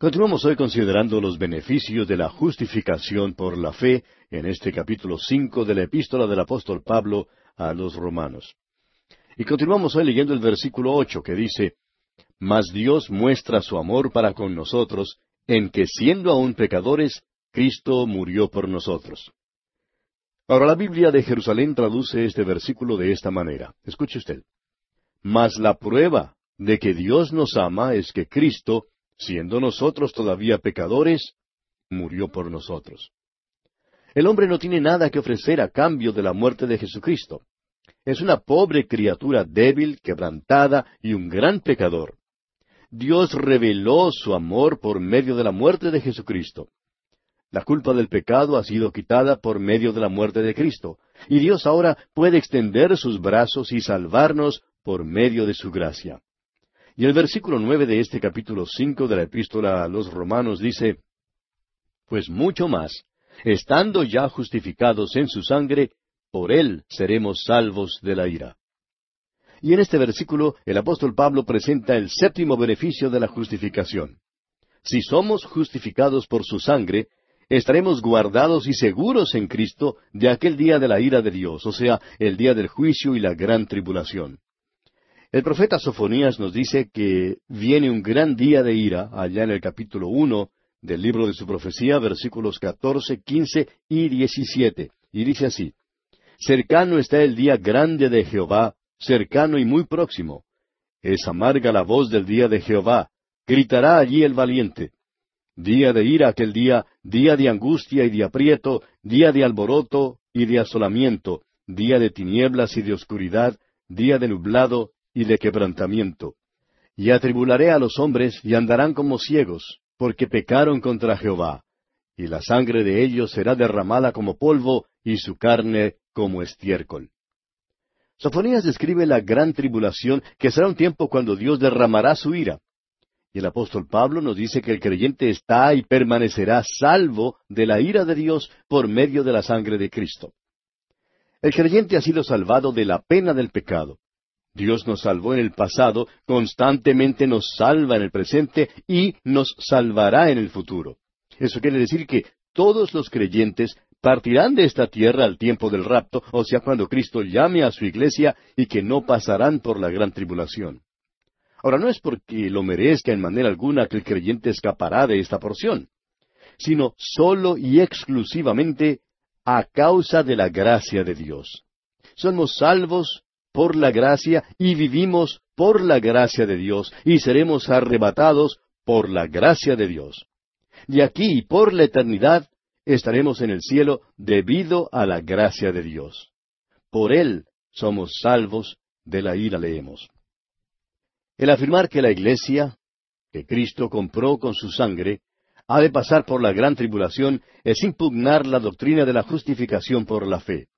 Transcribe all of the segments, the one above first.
Continuamos hoy considerando los beneficios de la justificación por la fe en este capítulo cinco de la epístola del apóstol Pablo a los romanos. Y continuamos hoy leyendo el versículo ocho que dice Mas Dios muestra su amor para con nosotros, en que siendo aún pecadores, Cristo murió por nosotros. Ahora la Biblia de Jerusalén traduce este versículo de esta manera. Escuche usted. Mas la prueba de que Dios nos ama es que Cristo, siendo nosotros todavía pecadores, murió por nosotros. El hombre no tiene nada que ofrecer a cambio de la muerte de Jesucristo. Es una pobre criatura débil, quebrantada y un gran pecador. Dios reveló su amor por medio de la muerte de Jesucristo. La culpa del pecado ha sido quitada por medio de la muerte de Cristo, y Dios ahora puede extender sus brazos y salvarnos por medio de su gracia. Y el versículo nueve de este capítulo cinco de la epístola a los romanos dice Pues mucho más, estando ya justificados en su sangre, por él seremos salvos de la ira. Y en este versículo el apóstol Pablo presenta el séptimo beneficio de la justificación. Si somos justificados por su sangre, estaremos guardados y seguros en Cristo de aquel día de la ira de Dios, o sea, el día del juicio y la gran tribulación. El profeta Sofonías nos dice que viene un gran día de ira, allá en el capítulo uno del libro de su profecía, versículos catorce, quince y diecisiete, y dice así Cercano está el día grande de Jehová, cercano y muy próximo. Es amarga la voz del día de Jehová, gritará allí el valiente. Día de ira aquel día, día de angustia y de aprieto, día de alboroto y de asolamiento, día de tinieblas y de oscuridad, día de nublado y de quebrantamiento. Y atribularé a los hombres y andarán como ciegos, porque pecaron contra Jehová. Y la sangre de ellos será derramada como polvo y su carne como estiércol. Sofonías describe la gran tribulación que será un tiempo cuando Dios derramará su ira. Y el apóstol Pablo nos dice que el creyente está y permanecerá salvo de la ira de Dios por medio de la sangre de Cristo. El creyente ha sido salvado de la pena del pecado. Dios nos salvó en el pasado, constantemente nos salva en el presente y nos salvará en el futuro. Eso quiere decir que todos los creyentes partirán de esta tierra al tiempo del rapto, o sea, cuando Cristo llame a su iglesia y que no pasarán por la gran tribulación. Ahora, no es porque lo merezca en manera alguna que el creyente escapará de esta porción, sino solo y exclusivamente a causa de la gracia de Dios. Somos salvos por la gracia y vivimos por la gracia de Dios y seremos arrebatados por la gracia de Dios. Y aquí, por la eternidad, estaremos en el cielo debido a la gracia de Dios. Por Él somos salvos, de la ira leemos. El afirmar que la Iglesia, que Cristo compró con su sangre, ha de pasar por la gran tribulación es impugnar la doctrina de la justificación por la fe.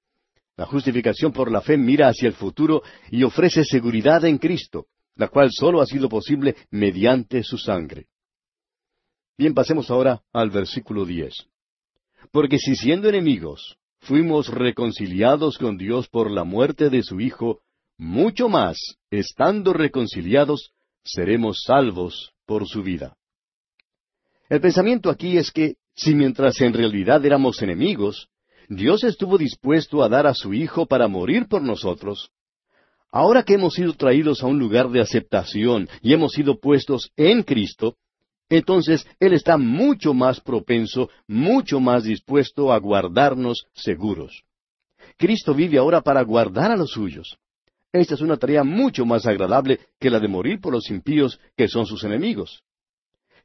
La justificación por la fe mira hacia el futuro y ofrece seguridad en Cristo, la cual sólo ha sido posible mediante su sangre. Bien, pasemos ahora al versículo diez. Porque si siendo enemigos fuimos reconciliados con Dios por la muerte de su Hijo, mucho más, estando reconciliados, seremos salvos por su vida. El pensamiento aquí es que, si mientras en realidad éramos enemigos, Dios estuvo dispuesto a dar a su Hijo para morir por nosotros. Ahora que hemos sido traídos a un lugar de aceptación y hemos sido puestos en Cristo, entonces Él está mucho más propenso, mucho más dispuesto a guardarnos seguros. Cristo vive ahora para guardar a los suyos. Esta es una tarea mucho más agradable que la de morir por los impíos que son sus enemigos.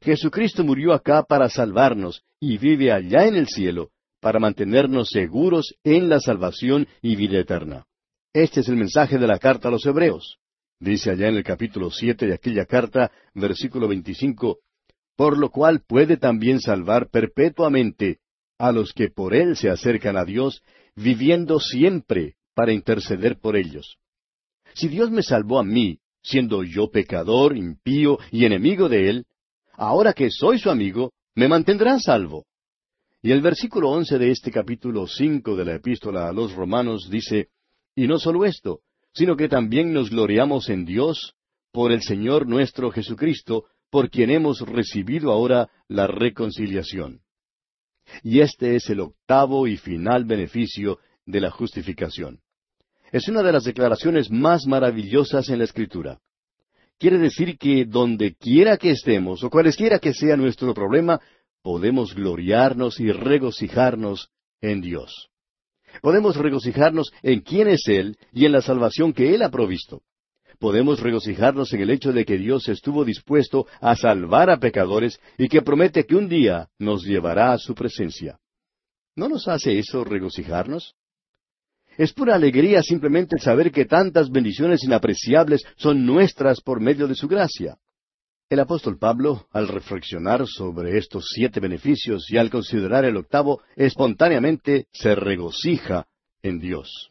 Jesucristo murió acá para salvarnos y vive allá en el cielo para mantenernos seguros en la salvación y vida eterna. Este es el mensaje de la carta a los Hebreos. Dice allá en el capítulo siete de aquella carta, versículo veinticinco, por lo cual puede también salvar perpetuamente a los que por él se acercan a Dios, viviendo siempre para interceder por ellos. Si Dios me salvó a mí, siendo yo pecador, impío y enemigo de él, ahora que soy su amigo, me mantendrá salvo. Y el versículo once de este capítulo cinco de la epístola a los romanos dice, Y no solo esto, sino que también nos gloriamos en Dios por el Señor nuestro Jesucristo, por quien hemos recibido ahora la reconciliación. Y este es el octavo y final beneficio de la justificación. Es una de las declaraciones más maravillosas en la Escritura. Quiere decir que donde quiera que estemos o cualesquiera que sea nuestro problema, podemos gloriarnos y regocijarnos en Dios. Podemos regocijarnos en quién es Él y en la salvación que Él ha provisto. Podemos regocijarnos en el hecho de que Dios estuvo dispuesto a salvar a pecadores y que promete que un día nos llevará a su presencia. ¿No nos hace eso regocijarnos? Es pura alegría simplemente saber que tantas bendiciones inapreciables son nuestras por medio de su gracia. El apóstol Pablo, al reflexionar sobre estos siete beneficios y al considerar el octavo, espontáneamente se regocija en Dios.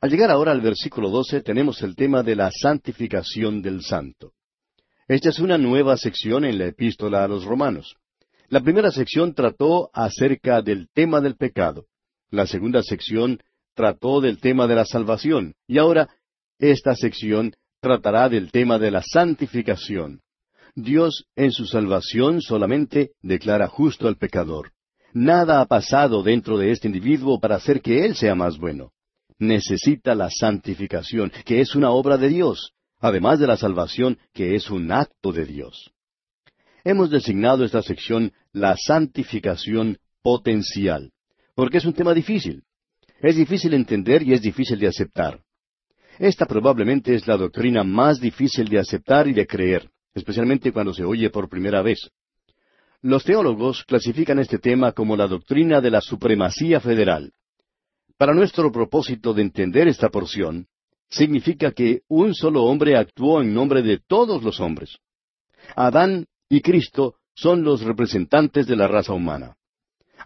Al llegar ahora al versículo 12 tenemos el tema de la santificación del santo. Esta es una nueva sección en la epístola a los romanos. La primera sección trató acerca del tema del pecado. La segunda sección trató del tema de la salvación. Y ahora, esta sección tratará del tema de la santificación. Dios en su salvación solamente declara justo al pecador. Nada ha pasado dentro de este individuo para hacer que él sea más bueno. Necesita la santificación, que es una obra de Dios, además de la salvación, que es un acto de Dios. Hemos designado esta sección la santificación potencial, porque es un tema difícil. Es difícil entender y es difícil de aceptar. Esta probablemente es la doctrina más difícil de aceptar y de creer, especialmente cuando se oye por primera vez. Los teólogos clasifican este tema como la doctrina de la supremacía federal. Para nuestro propósito de entender esta porción, significa que un solo hombre actuó en nombre de todos los hombres. Adán y Cristo son los representantes de la raza humana.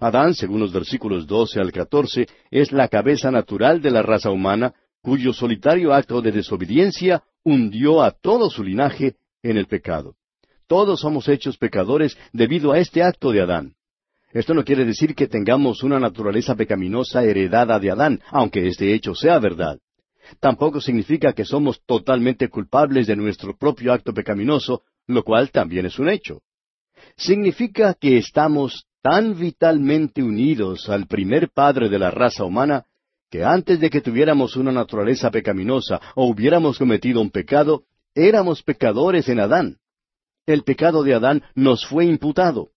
Adán, según los versículos 12 al 14, es la cabeza natural de la raza humana, cuyo solitario acto de desobediencia hundió a todo su linaje en el pecado. Todos somos hechos pecadores debido a este acto de Adán. Esto no quiere decir que tengamos una naturaleza pecaminosa heredada de Adán, aunque este hecho sea verdad. Tampoco significa que somos totalmente culpables de nuestro propio acto pecaminoso, lo cual también es un hecho. Significa que estamos tan vitalmente unidos al primer padre de la raza humana, que antes de que tuviéramos una naturaleza pecaminosa o hubiéramos cometido un pecado, éramos pecadores en Adán. El pecado de Adán nos fue imputado.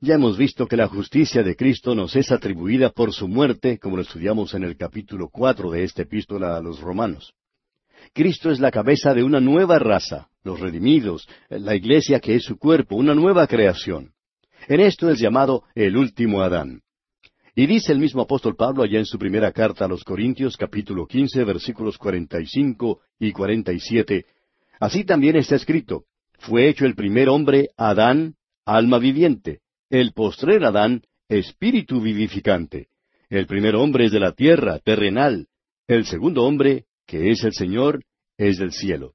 Ya hemos visto que la justicia de Cristo nos es atribuida por su muerte, como lo estudiamos en el capítulo cuatro de esta epístola a los romanos. Cristo es la cabeza de una nueva raza, los redimidos, la iglesia que es su cuerpo, una nueva creación. En esto es llamado el último Adán. Y dice el mismo apóstol Pablo allá en su primera carta a los Corintios capítulo quince versículos cuarenta y cinco y cuarenta y siete, así también está escrito, fue hecho el primer hombre Adán, alma viviente, el postrer Adán, espíritu vivificante. El primer hombre es de la tierra, terrenal, el segundo hombre, que es el Señor, es del cielo.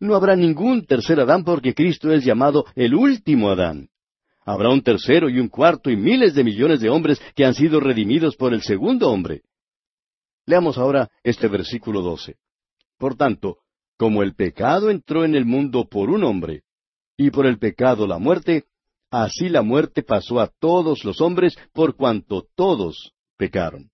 No habrá ningún tercer Adán porque Cristo es llamado el último Adán. Habrá un tercero y un cuarto y miles de millones de hombres que han sido redimidos por el segundo hombre. Leamos ahora este versículo doce. Por tanto, como el pecado entró en el mundo por un hombre, y por el pecado la muerte, así la muerte pasó a todos los hombres por cuanto todos pecaron.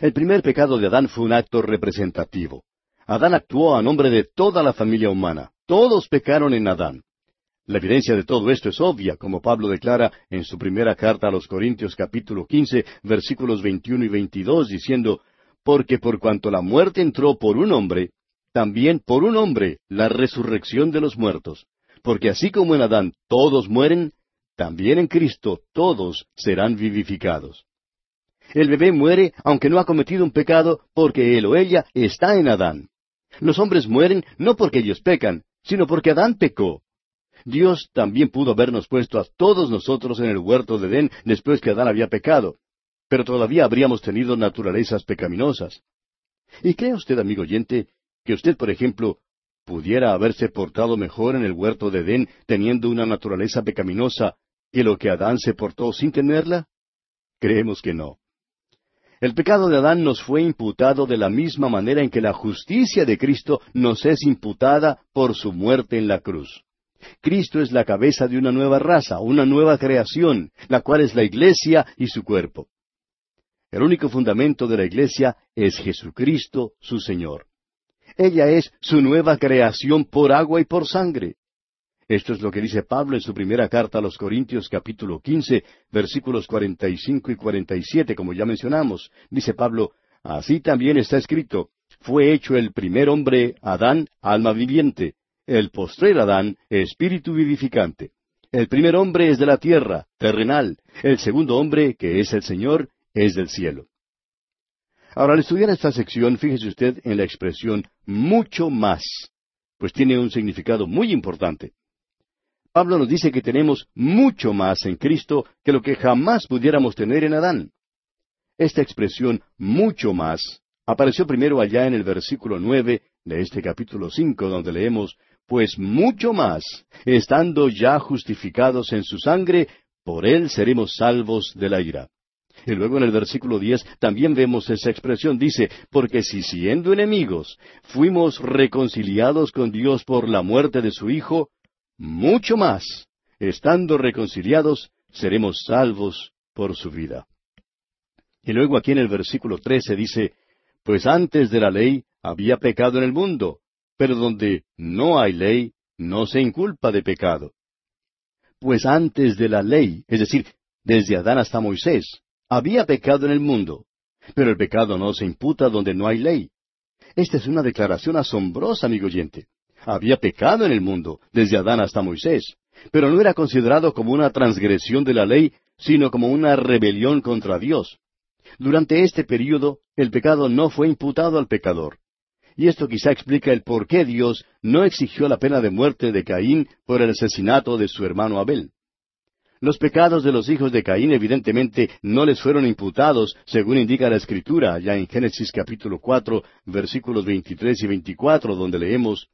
El primer pecado de Adán fue un acto representativo. Adán actuó a nombre de toda la familia humana. Todos pecaron en Adán. La evidencia de todo esto es obvia, como Pablo declara en su primera carta a los Corintios capítulo quince, versículos veintiuno y veintidós, diciendo, Porque por cuanto la muerte entró por un hombre, también por un hombre la resurrección de los muertos. Porque así como en Adán todos mueren, también en Cristo todos serán vivificados. El bebé muere aunque no ha cometido un pecado, porque él o ella está en Adán. Los hombres mueren no porque ellos pecan, sino porque Adán pecó. Dios también pudo habernos puesto a todos nosotros en el huerto de Edén después que Adán había pecado, pero todavía habríamos tenido naturalezas pecaminosas. ¿Y cree usted, amigo oyente, que usted, por ejemplo, pudiera haberse portado mejor en el huerto de Edén teniendo una naturaleza pecaminosa que lo que Adán se portó sin tenerla? Creemos que no. El pecado de Adán nos fue imputado de la misma manera en que la justicia de Cristo nos es imputada por su muerte en la cruz. Cristo es la cabeza de una nueva raza, una nueva creación, la cual es la Iglesia y su cuerpo. El único fundamento de la Iglesia es Jesucristo, su Señor. Ella es su nueva creación por agua y por sangre. Esto es lo que dice Pablo en su primera carta a los Corintios capítulo quince, versículos cuarenta y cinco y cuarenta y siete, como ya mencionamos. Dice Pablo, así también está escrito, fue hecho el primer hombre, Adán, alma viviente, el postrer Adán, espíritu vivificante. El primer hombre es de la tierra, terrenal, el segundo hombre, que es el Señor, es del cielo. Ahora, al estudiar esta sección, fíjese usted en la expresión mucho más, pues tiene un significado muy importante. Pablo nos dice que tenemos mucho más en Cristo que lo que jamás pudiéramos tener en Adán. Esta expresión mucho más apareció primero allá en el versículo nueve de este capítulo cinco, donde leemos Pues mucho más, estando ya justificados en su sangre, por él seremos salvos de la ira. Y luego en el versículo diez también vemos esa expresión. Dice, porque si siendo enemigos fuimos reconciliados con Dios por la muerte de su Hijo, mucho más, estando reconciliados, seremos salvos por su vida. Y luego aquí en el versículo trece dice, pues antes de la ley había pecado en el mundo, pero donde no hay ley, no se inculpa de pecado. Pues antes de la ley, es decir, desde Adán hasta Moisés, había pecado en el mundo, pero el pecado no se imputa donde no hay ley. Esta es una declaración asombrosa, amigo oyente. Había pecado en el mundo, desde Adán hasta Moisés, pero no era considerado como una transgresión de la ley, sino como una rebelión contra Dios. Durante este período, el pecado no fue imputado al pecador. Y esto quizá explica el por qué Dios no exigió la pena de muerte de Caín por el asesinato de su hermano Abel. Los pecados de los hijos de Caín evidentemente no les fueron imputados, según indica la Escritura, ya en Génesis capítulo cuatro, versículos veintitrés y veinticuatro, donde leemos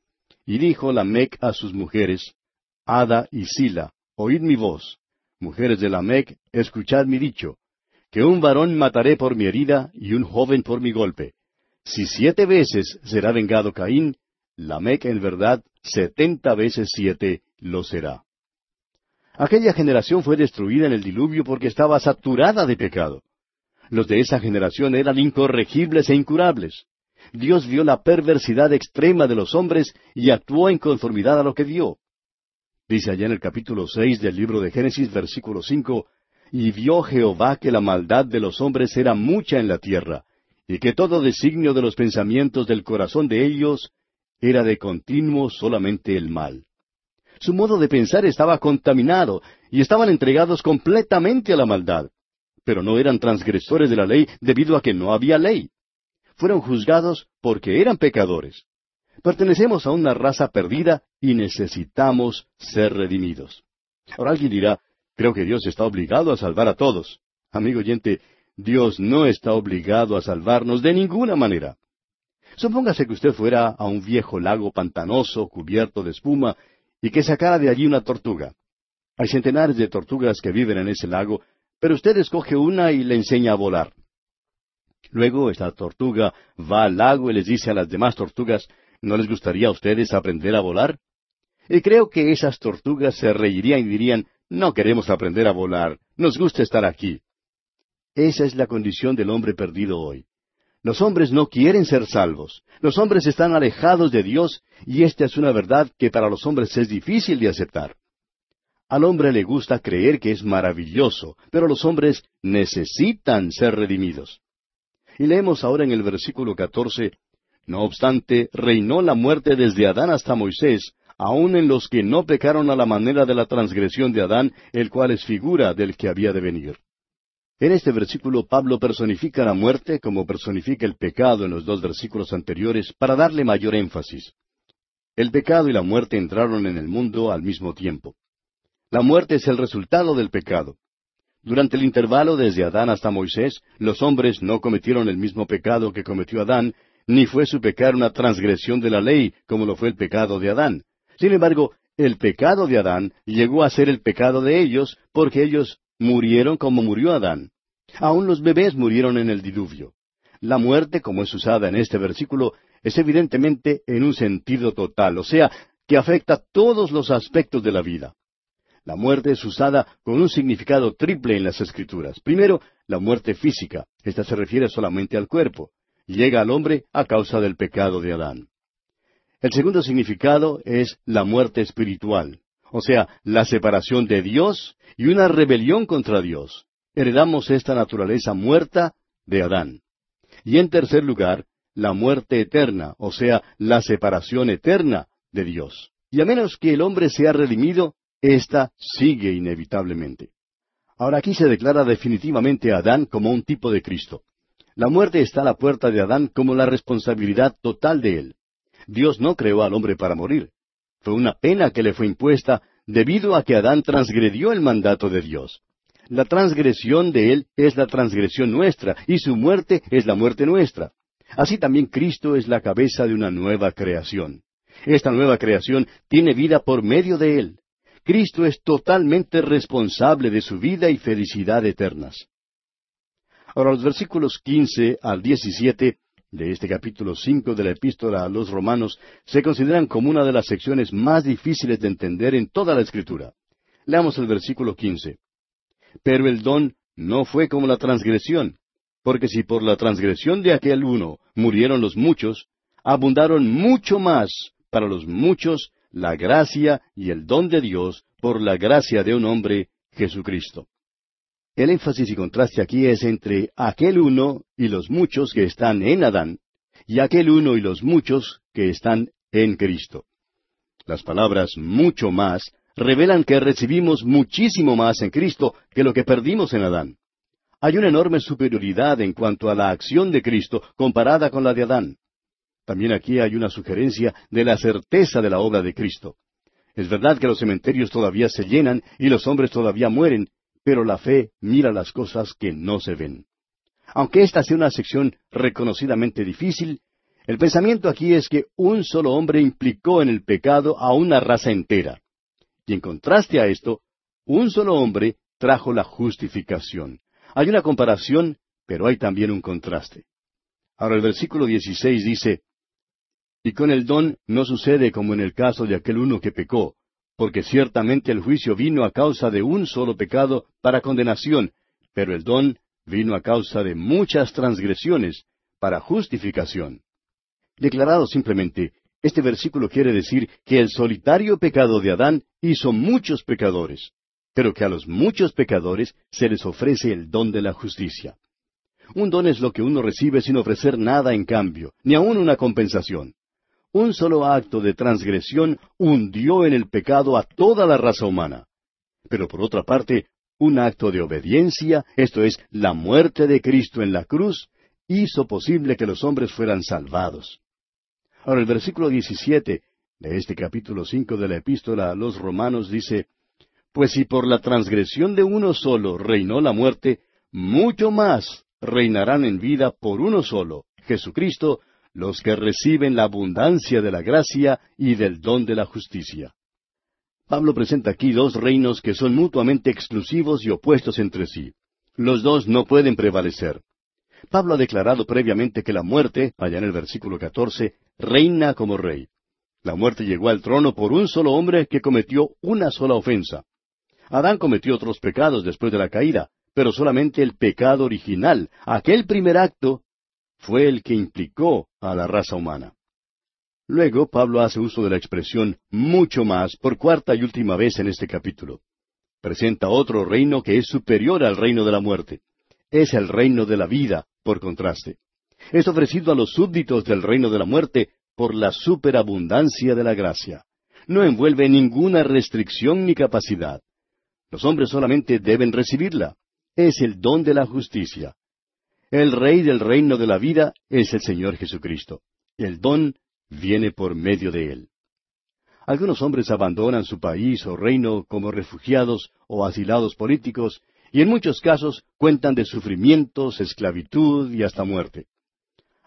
y dijo Lamec a sus mujeres, Ada y Sila, oíd mi voz. Mujeres de Lamec, escuchad mi dicho, que un varón mataré por mi herida y un joven por mi golpe. Si siete veces será vengado Caín, Lamec en verdad setenta veces siete lo será. Aquella generación fue destruida en el diluvio porque estaba saturada de pecado. Los de esa generación eran incorregibles e incurables. Dios vio la perversidad extrema de los hombres y actuó en conformidad a lo que vio. Dice allá en el capítulo seis del libro de Génesis, versículo cinco, y vio Jehová que la maldad de los hombres era mucha en la tierra, y que todo designio de los pensamientos del corazón de ellos era de continuo solamente el mal. Su modo de pensar estaba contaminado, y estaban entregados completamente a la maldad. Pero no eran transgresores de la ley debido a que no había ley fueron juzgados porque eran pecadores. Pertenecemos a una raza perdida y necesitamos ser redimidos. Ahora alguien dirá, creo que Dios está obligado a salvar a todos. Amigo oyente, Dios no está obligado a salvarnos de ninguna manera. Supóngase que usted fuera a un viejo lago pantanoso cubierto de espuma y que sacara de allí una tortuga. Hay centenares de tortugas que viven en ese lago, pero usted escoge una y le enseña a volar. Luego esta tortuga va al lago y les dice a las demás tortugas, ¿no les gustaría a ustedes aprender a volar? Y creo que esas tortugas se reirían y dirían, no queremos aprender a volar, nos gusta estar aquí. Esa es la condición del hombre perdido hoy. Los hombres no quieren ser salvos. Los hombres están alejados de Dios y esta es una verdad que para los hombres es difícil de aceptar. Al hombre le gusta creer que es maravilloso, pero los hombres necesitan ser redimidos. Y leemos ahora en el versículo catorce, No obstante, reinó la muerte desde Adán hasta Moisés, aun en los que no pecaron a la manera de la transgresión de Adán, el cual es figura del que había de venir. En este versículo Pablo personifica la muerte como personifica el pecado en los dos versículos anteriores para darle mayor énfasis. El pecado y la muerte entraron en el mundo al mismo tiempo. La muerte es el resultado del pecado. Durante el intervalo desde Adán hasta Moisés, los hombres no cometieron el mismo pecado que cometió Adán, ni fue su pecar una transgresión de la ley, como lo fue el pecado de Adán. Sin embargo, el pecado de Adán llegó a ser el pecado de ellos, porque ellos murieron como murió Adán. Aún los bebés murieron en el diluvio. La muerte, como es usada en este versículo, es evidentemente en un sentido total, o sea, que afecta todos los aspectos de la vida. La muerte es usada con un significado triple en las Escrituras. Primero, la muerte física. Esta se refiere solamente al cuerpo. Llega al hombre a causa del pecado de Adán. El segundo significado es la muerte espiritual, o sea, la separación de Dios y una rebelión contra Dios. Heredamos esta naturaleza muerta de Adán. Y en tercer lugar, la muerte eterna, o sea, la separación eterna de Dios. Y a menos que el hombre sea redimido, ésta sigue inevitablemente. Ahora aquí se declara definitivamente a Adán como un tipo de Cristo. La muerte está a la puerta de Adán como la responsabilidad total de él. Dios no creó al hombre para morir. Fue una pena que le fue impuesta debido a que Adán transgredió el mandato de Dios. La transgresión de él es la transgresión nuestra y su muerte es la muerte nuestra. Así también Cristo es la cabeza de una nueva creación. Esta nueva creación tiene vida por medio de Él. Cristo es totalmente responsable de su vida y felicidad eternas. Ahora los versículos quince al diecisiete de este capítulo cinco de la epístola a los romanos se consideran como una de las secciones más difíciles de entender en toda la escritura. Leamos el versículo quince. Pero el don no fue como la transgresión, porque si por la transgresión de aquel uno murieron los muchos, abundaron mucho más para los muchos la gracia y el don de Dios por la gracia de un hombre, Jesucristo. El énfasis y contraste aquí es entre aquel uno y los muchos que están en Adán, y aquel uno y los muchos que están en Cristo. Las palabras mucho más revelan que recibimos muchísimo más en Cristo que lo que perdimos en Adán. Hay una enorme superioridad en cuanto a la acción de Cristo comparada con la de Adán. También aquí hay una sugerencia de la certeza de la obra de Cristo. Es verdad que los cementerios todavía se llenan y los hombres todavía mueren, pero la fe mira las cosas que no se ven. Aunque esta sea una sección reconocidamente difícil, el pensamiento aquí es que un solo hombre implicó en el pecado a una raza entera. Y en contraste a esto, un solo hombre trajo la justificación. Hay una comparación, pero hay también un contraste. Ahora el versículo 16 dice, Y con el don no sucede como en el caso de aquel uno que pecó, porque ciertamente el juicio vino a causa de un solo pecado para condenación, pero el don vino a causa de muchas transgresiones para justificación. Declarado simplemente, este versículo quiere decir que el solitario pecado de Adán hizo muchos pecadores pero que a los muchos pecadores se les ofrece el don de la justicia. Un don es lo que uno recibe sin ofrecer nada en cambio, ni aun una compensación. Un solo acto de transgresión hundió en el pecado a toda la raza humana. Pero por otra parte, un acto de obediencia, esto es, la muerte de Cristo en la cruz, hizo posible que los hombres fueran salvados. Ahora el versículo 17 de este capítulo 5 de la epístola a los romanos dice, pues si por la transgresión de uno solo reinó la muerte, mucho más reinarán en vida por uno solo, Jesucristo, los que reciben la abundancia de la gracia y del don de la justicia. Pablo presenta aquí dos reinos que son mutuamente exclusivos y opuestos entre sí. Los dos no pueden prevalecer. Pablo ha declarado previamente que la muerte, allá en el versículo 14, reina como rey. La muerte llegó al trono por un solo hombre que cometió una sola ofensa. Adán cometió otros pecados después de la caída, pero solamente el pecado original, aquel primer acto, fue el que implicó a la raza humana. Luego Pablo hace uso de la expresión mucho más por cuarta y última vez en este capítulo. Presenta otro reino que es superior al reino de la muerte. Es el reino de la vida, por contraste. Es ofrecido a los súbditos del reino de la muerte por la superabundancia de la gracia. No envuelve ninguna restricción ni capacidad. Los hombres solamente deben recibirla. Es el don de la justicia. El rey del reino de la vida es el Señor Jesucristo. El don viene por medio de él. Algunos hombres abandonan su país o reino como refugiados o asilados políticos y en muchos casos cuentan de sufrimientos, esclavitud y hasta muerte.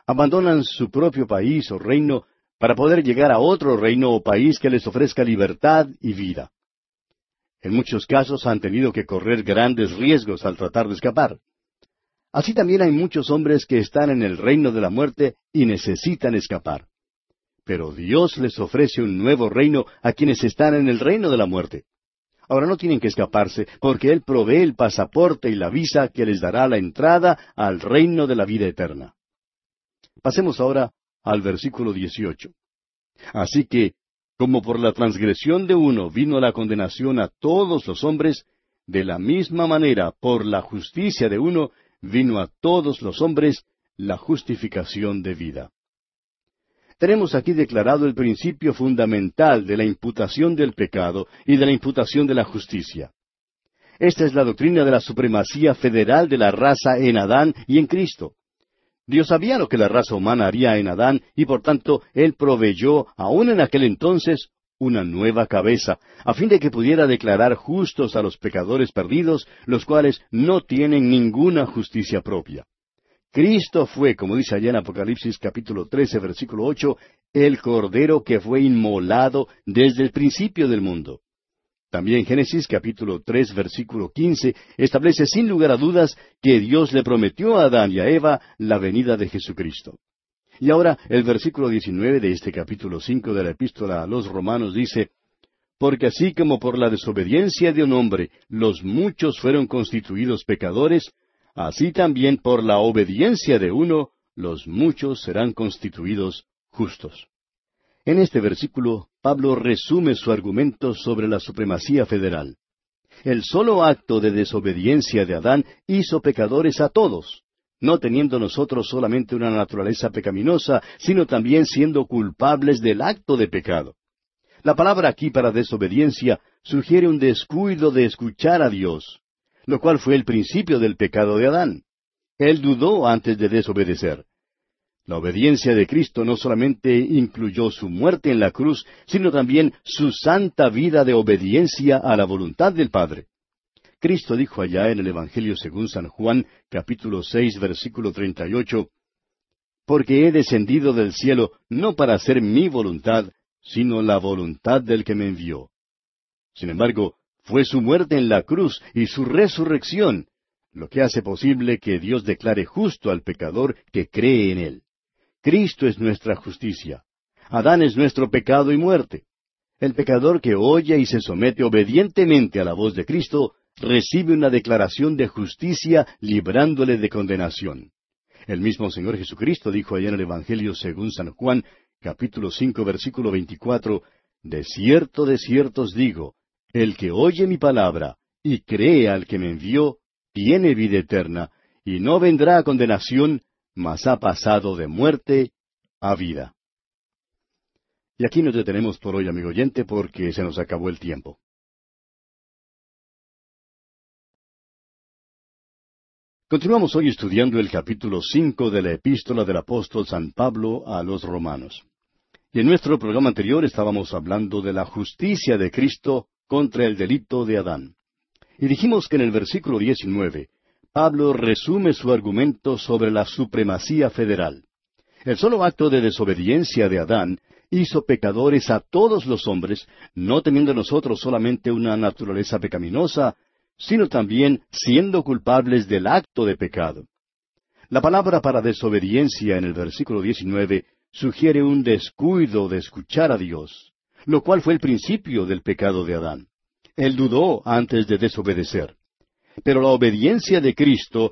Abandonan su propio país o reino para poder llegar a otro reino o país que les ofrezca libertad y vida. En muchos casos han tenido que correr grandes riesgos al tratar de escapar. Así también hay muchos hombres que están en el reino de la muerte y necesitan escapar. Pero Dios les ofrece un nuevo reino a quienes están en el reino de la muerte. Ahora no tienen que escaparse, porque Él provee el pasaporte y la visa que les dará la entrada al reino de la vida eterna. Pasemos ahora al versículo 18. Así que, como por la transgresión de uno vino la condenación a todos los hombres, de la misma manera por la justicia de uno vino a todos los hombres la justificación de vida. Tenemos aquí declarado el principio fundamental de la imputación del pecado y de la imputación de la justicia. Esta es la doctrina de la supremacía federal de la raza en Adán y en Cristo. Dios sabía lo que la raza humana haría en Adán y por tanto Él proveyó, aún en aquel entonces, una nueva cabeza, a fin de que pudiera declarar justos a los pecadores perdidos, los cuales no tienen ninguna justicia propia. Cristo fue, como dice allá en Apocalipsis capítulo 13, versículo 8, el Cordero que fue inmolado desde el principio del mundo. También Génesis capítulo tres versículo quince establece sin lugar a dudas que Dios le prometió a Adán y a Eva la venida de Jesucristo. Y ahora el versículo diecinueve de este capítulo cinco de la epístola a los romanos dice, Porque así como por la desobediencia de un hombre los muchos fueron constituidos pecadores, así también por la obediencia de uno los muchos serán constituidos justos. En este versículo, Pablo resume su argumento sobre la supremacía federal. El solo acto de desobediencia de Adán hizo pecadores a todos, no teniendo nosotros solamente una naturaleza pecaminosa, sino también siendo culpables del acto de pecado. La palabra aquí para desobediencia sugiere un descuido de escuchar a Dios, lo cual fue el principio del pecado de Adán. Él dudó antes de desobedecer. La obediencia de Cristo no solamente incluyó su muerte en la cruz, sino también su santa vida de obediencia a la voluntad del Padre. Cristo dijo allá en el Evangelio según San Juan, capítulo seis, versículo treinta y ocho, Porque he descendido del cielo no para hacer mi voluntad, sino la voluntad del que me envió. Sin embargo, fue su muerte en la cruz y su resurrección lo que hace posible que Dios declare justo al pecador que cree en él. Cristo es nuestra justicia. Adán es nuestro pecado y muerte. El pecador que oye y se somete obedientemente a la voz de Cristo recibe una declaración de justicia librándole de condenación. El mismo Señor Jesucristo dijo allá en el Evangelio según San Juan, capítulo cinco, versículo veinticuatro, De cierto, de cierto os digo, el que oye mi palabra y cree al que me envió, tiene vida eterna, y no vendrá a condenación, mas ha pasado de muerte a vida. Y aquí nos detenemos por hoy, amigo oyente, porque se nos acabó el tiempo. Continuamos hoy estudiando el capítulo cinco de la epístola del apóstol San Pablo a los romanos. Y en nuestro programa anterior estábamos hablando de la justicia de Cristo contra el delito de Adán. Y dijimos que en el versículo 19 Pablo resume su argumento sobre la supremacía federal. El solo acto de desobediencia de Adán hizo pecadores a todos los hombres, no teniendo nosotros solamente una naturaleza pecaminosa, sino también siendo culpables del acto de pecado. La palabra para desobediencia en el versículo 19 sugiere un descuido de escuchar a Dios, lo cual fue el principio del pecado de Adán. Él dudó antes de desobedecer. Pero la obediencia de Cristo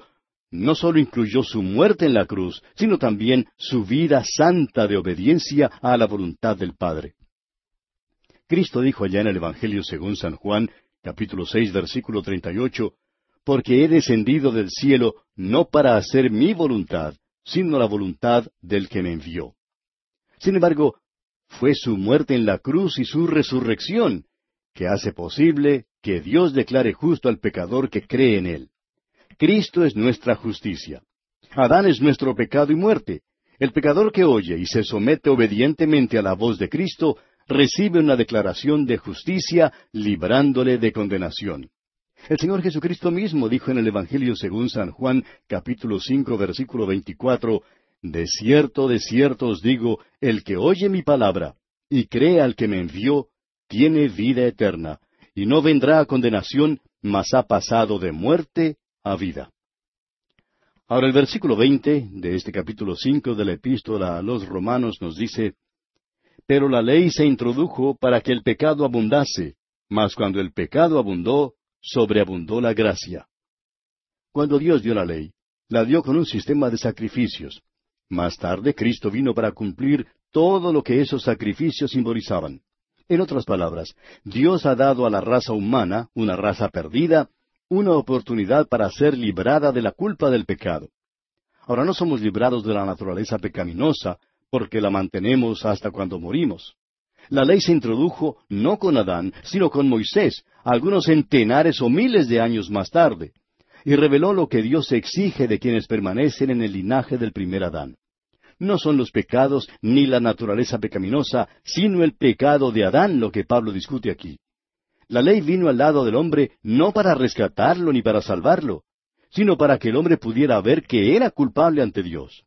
no solo incluyó su muerte en la cruz, sino también su vida santa de obediencia a la voluntad del Padre. Cristo dijo allá en el Evangelio según San Juan, capítulo seis, versículo treinta y ocho, Porque he descendido del cielo no para hacer mi voluntad, sino la voluntad del que me envió. Sin embargo, fue su muerte en la cruz y su resurrección que hace posible que Dios declare justo al pecador que cree en Él. Cristo es nuestra justicia. Adán es nuestro pecado y muerte. El pecador que oye y se somete obedientemente a la voz de Cristo recibe una declaración de justicia librándole de condenación. El Señor Jesucristo mismo dijo en el Evangelio según San Juan capítulo cinco versículo veinticuatro De cierto, de cierto os digo, el que oye mi palabra y cree al que me envió, tiene vida eterna, y no vendrá a condenación, mas ha pasado de muerte a vida. Ahora el versículo veinte de este capítulo cinco de la epístola a los romanos nos dice, Pero la ley se introdujo para que el pecado abundase, mas cuando el pecado abundó, sobreabundó la gracia. Cuando Dios dio la ley, la dio con un sistema de sacrificios. Más tarde Cristo vino para cumplir todo lo que esos sacrificios simbolizaban. En otras palabras, Dios ha dado a la raza humana, una raza perdida, una oportunidad para ser librada de la culpa del pecado. Ahora no somos librados de la naturaleza pecaminosa porque la mantenemos hasta cuando morimos. La ley se introdujo no con Adán, sino con Moisés, algunos centenares o miles de años más tarde, y reveló lo que Dios exige de quienes permanecen en el linaje del primer Adán. No son los pecados ni la naturaleza pecaminosa, sino el pecado de Adán lo que Pablo discute aquí. La ley vino al lado del hombre no para rescatarlo ni para salvarlo, sino para que el hombre pudiera ver que era culpable ante Dios.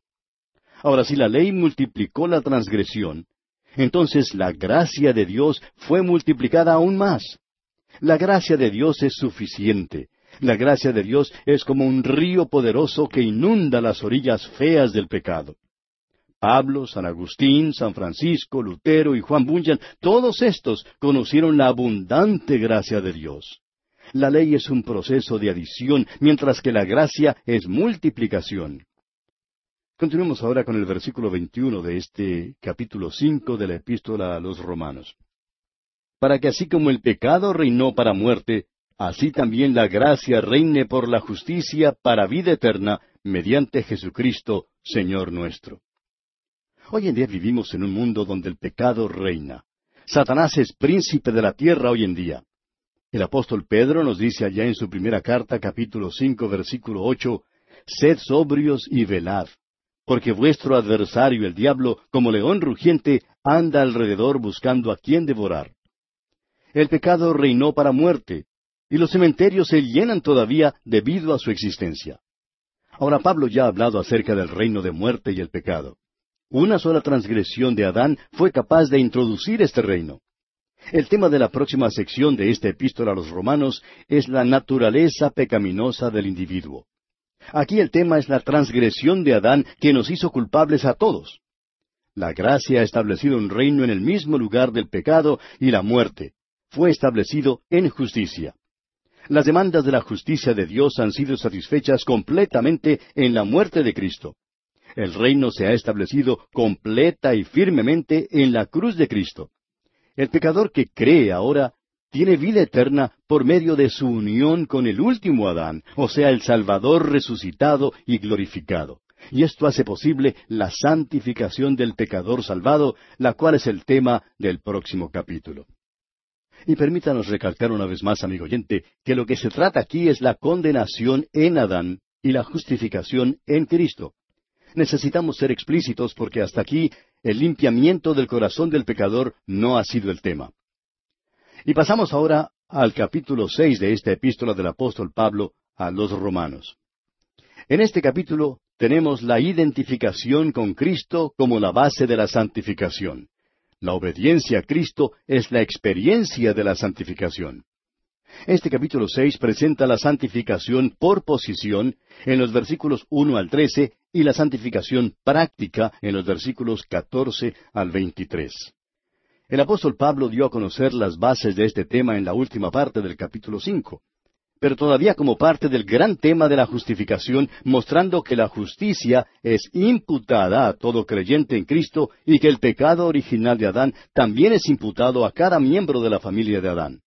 Ahora, si la ley multiplicó la transgresión, entonces la gracia de Dios fue multiplicada aún más. La gracia de Dios es suficiente. La gracia de Dios es como un río poderoso que inunda las orillas feas del pecado. Pablo, San Agustín, San Francisco, Lutero y Juan Bunyan, todos estos conocieron la abundante gracia de Dios. La ley es un proceso de adición, mientras que la gracia es multiplicación. Continuemos ahora con el versículo 21 de este capítulo 5 de la epístola a los romanos. Para que así como el pecado reinó para muerte, así también la gracia reine por la justicia para vida eterna, mediante Jesucristo, Señor nuestro. Hoy en día vivimos en un mundo donde el pecado reina. Satanás es príncipe de la tierra hoy en día. El apóstol Pedro nos dice allá en su primera carta, capítulo cinco, versículo ocho, Sed sobrios y velad, porque vuestro adversario el diablo, como león rugiente, anda alrededor buscando a quien devorar. El pecado reinó para muerte, y los cementerios se llenan todavía debido a su existencia. Ahora Pablo ya ha hablado acerca del reino de muerte y el pecado. Una sola transgresión de Adán fue capaz de introducir este reino. El tema de la próxima sección de esta epístola a los romanos es la naturaleza pecaminosa del individuo. Aquí el tema es la transgresión de Adán que nos hizo culpables a todos. La gracia ha establecido un reino en el mismo lugar del pecado y la muerte. Fue establecido en justicia. Las demandas de la justicia de Dios han sido satisfechas completamente en la muerte de Cristo. El reino se ha establecido completa y firmemente en la cruz de Cristo. El pecador que cree ahora tiene vida eterna por medio de su unión con el último Adán, o sea, el Salvador resucitado y glorificado. Y esto hace posible la santificación del pecador salvado, la cual es el tema del próximo capítulo. Y permítanos recalcar una vez más, amigo oyente, que lo que se trata aquí es la condenación en Adán y la justificación en Cristo necesitamos ser explícitos porque hasta aquí el limpiamiento del corazón del pecador no ha sido el tema. Y pasamos ahora al capítulo seis de esta epístola del apóstol Pablo a los romanos. En este capítulo tenemos la identificación con Cristo como la base de la santificación. La obediencia a Cristo es la experiencia de la santificación. Este capítulo seis presenta la santificación por posición en los versículos uno al trece y la santificación práctica en los versículos catorce al veintitrés. El apóstol Pablo dio a conocer las bases de este tema en la última parte del capítulo cinco, pero todavía como parte del gran tema de la justificación, mostrando que la justicia es imputada a todo creyente en Cristo y que el pecado original de Adán también es imputado a cada miembro de la familia de Adán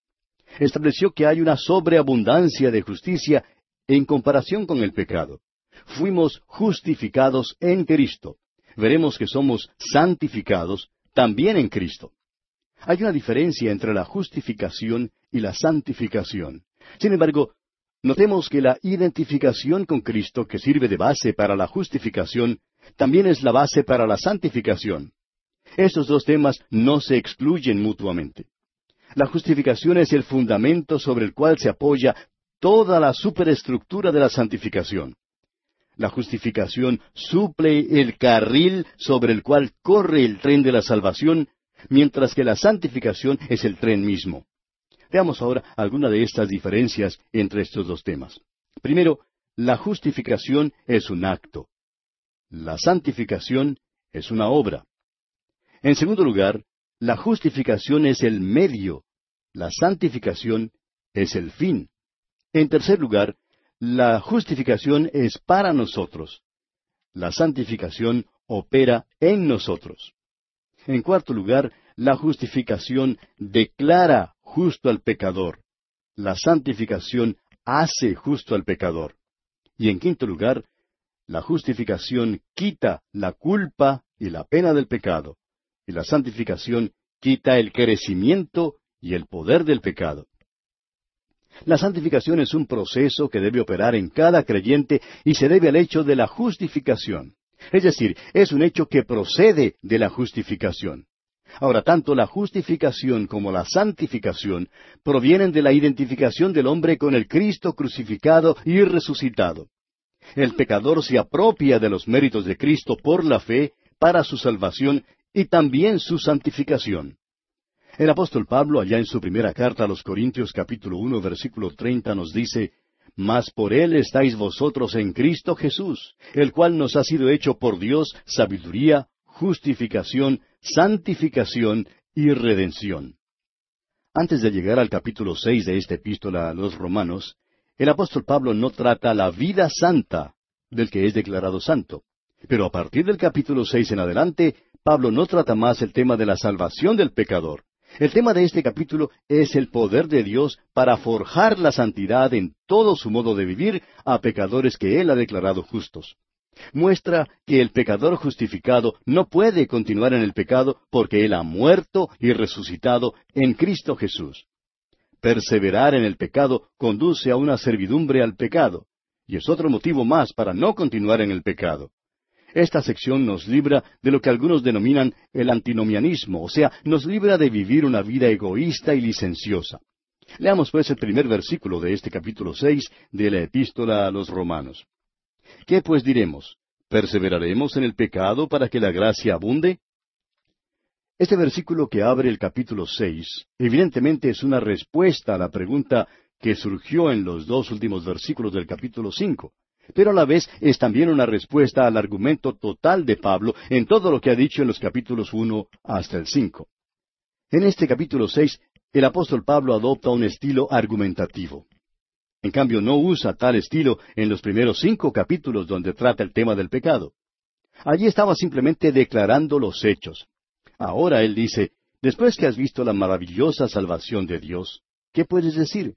estableció que hay una sobreabundancia de justicia en comparación con el pecado. Fuimos justificados en Cristo. Veremos que somos santificados también en Cristo. Hay una diferencia entre la justificación y la santificación. Sin embargo, notemos que la identificación con Cristo, que sirve de base para la justificación, también es la base para la santificación. Estos dos temas no se excluyen mutuamente. La justificación es el fundamento sobre el cual se apoya toda la superestructura de la santificación. La justificación suple el carril sobre el cual corre el tren de la salvación, mientras que la santificación es el tren mismo. Veamos ahora alguna de estas diferencias entre estos dos temas. Primero, la justificación es un acto. La santificación es una obra. En segundo lugar, la justificación es el medio. La santificación es el fin. En tercer lugar, la justificación es para nosotros. La santificación opera en nosotros. En cuarto lugar, la justificación declara justo al pecador. La santificación hace justo al pecador. Y en quinto lugar, la justificación quita la culpa y la pena del pecado. Y la santificación quita el crecimiento y el poder del pecado. La santificación es un proceso que debe operar en cada creyente y se debe al hecho de la justificación. Es decir, es un hecho que procede de la justificación. Ahora, tanto la justificación como la santificación provienen de la identificación del hombre con el Cristo crucificado y resucitado. El pecador se apropia de los méritos de Cristo por la fe para su salvación y también su santificación. El apóstol Pablo, allá en su primera carta a los Corintios capítulo uno versículo treinta, nos dice, Mas por él estáis vosotros en Cristo Jesús, el cual nos ha sido hecho por Dios sabiduría, justificación, santificación y redención. Antes de llegar al capítulo seis de esta epístola a los romanos, el apóstol Pablo no trata la vida santa del que es declarado santo. Pero a partir del capítulo seis en adelante, Pablo no trata más el tema de la salvación del pecador. El tema de este capítulo es el poder de Dios para forjar la santidad en todo su modo de vivir a pecadores que Él ha declarado justos. Muestra que el pecador justificado no puede continuar en el pecado porque Él ha muerto y resucitado en Cristo Jesús. Perseverar en el pecado conduce a una servidumbre al pecado, y es otro motivo más para no continuar en el pecado. Esta sección nos libra de lo que algunos denominan el antinomianismo, o sea, nos libra de vivir una vida egoísta y licenciosa. Leamos pues el primer versículo de este capítulo seis de la epístola a los romanos. ¿Qué pues diremos? ¿Perseveraremos en el pecado para que la gracia abunde? Este versículo que abre el capítulo seis evidentemente es una respuesta a la pregunta que surgió en los dos últimos versículos del capítulo cinco pero a la vez es también una respuesta al argumento total de Pablo en todo lo que ha dicho en los capítulos uno hasta el cinco. En este capítulo seis, el apóstol Pablo adopta un estilo argumentativo. En cambio, no usa tal estilo en los primeros cinco capítulos donde trata el tema del pecado. Allí estaba simplemente declarando los hechos. Ahora él dice, después que has visto la maravillosa salvación de Dios, ¿qué puedes decir?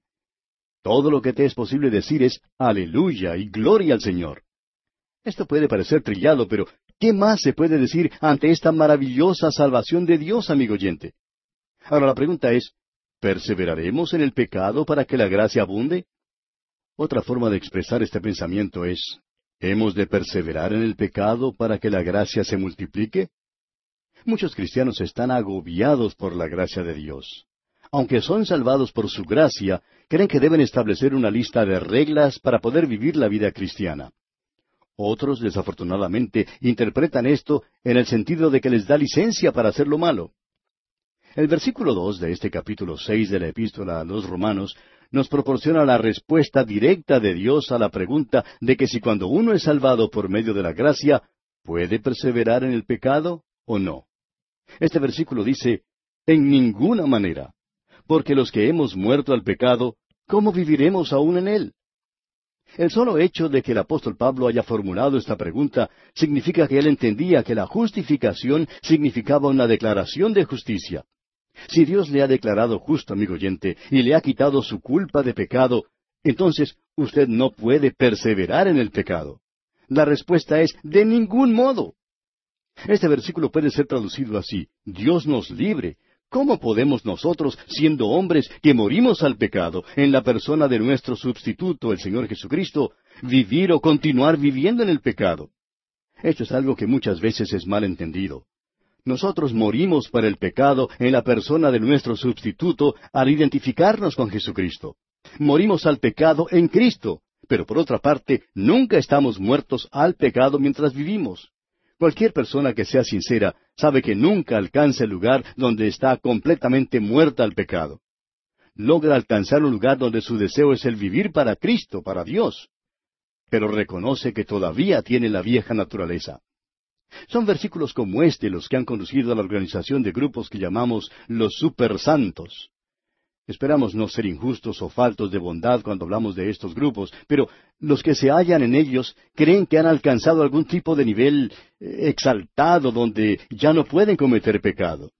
Todo lo que te es posible decir es aleluya y gloria al Señor. Esto puede parecer trillado, pero ¿qué más se puede decir ante esta maravillosa salvación de Dios, amigo oyente? Ahora la pregunta es, ¿perseveraremos en el pecado para que la gracia abunde? Otra forma de expresar este pensamiento es, ¿hemos de perseverar en el pecado para que la gracia se multiplique? Muchos cristianos están agobiados por la gracia de Dios aunque son salvados por su gracia, creen que deben establecer una lista de reglas para poder vivir la vida cristiana. Otros, desafortunadamente, interpretan esto en el sentido de que les da licencia para hacer lo malo. El versículo dos de este capítulo seis de la epístola a los romanos nos proporciona la respuesta directa de Dios a la pregunta de que si cuando uno es salvado por medio de la gracia, ¿puede perseverar en el pecado o no? Este versículo dice, en ninguna manera porque los que hemos muerto al pecado, ¿cómo viviremos aún en él? El solo hecho de que el apóstol Pablo haya formulado esta pregunta significa que él entendía que la justificación significaba una declaración de justicia. Si Dios le ha declarado justo, amigo oyente, y le ha quitado su culpa de pecado, entonces usted no puede perseverar en el pecado. La respuesta es de ningún modo. Este versículo puede ser traducido así, Dios nos libre, ¿Cómo podemos nosotros, siendo hombres que morimos al pecado, en la persona de nuestro sustituto, el Señor Jesucristo, vivir o continuar viviendo en el pecado? Esto es algo que muchas veces es mal entendido. Nosotros morimos para el pecado en la persona de nuestro sustituto al identificarnos con Jesucristo. Morimos al pecado en Cristo, pero por otra parte, nunca estamos muertos al pecado mientras vivimos. Cualquier persona que sea sincera sabe que nunca alcanza el lugar donde está completamente muerta al pecado. Logra alcanzar un lugar donde su deseo es el vivir para Cristo, para Dios. pero reconoce que todavía tiene la vieja naturaleza. Son versículos como este los que han conducido a la organización de grupos que llamamos los supersantos. Esperamos no ser injustos o faltos de bondad cuando hablamos de estos grupos, pero los que se hallan en ellos creen que han alcanzado algún tipo de nivel eh, exaltado donde ya no pueden cometer pecado.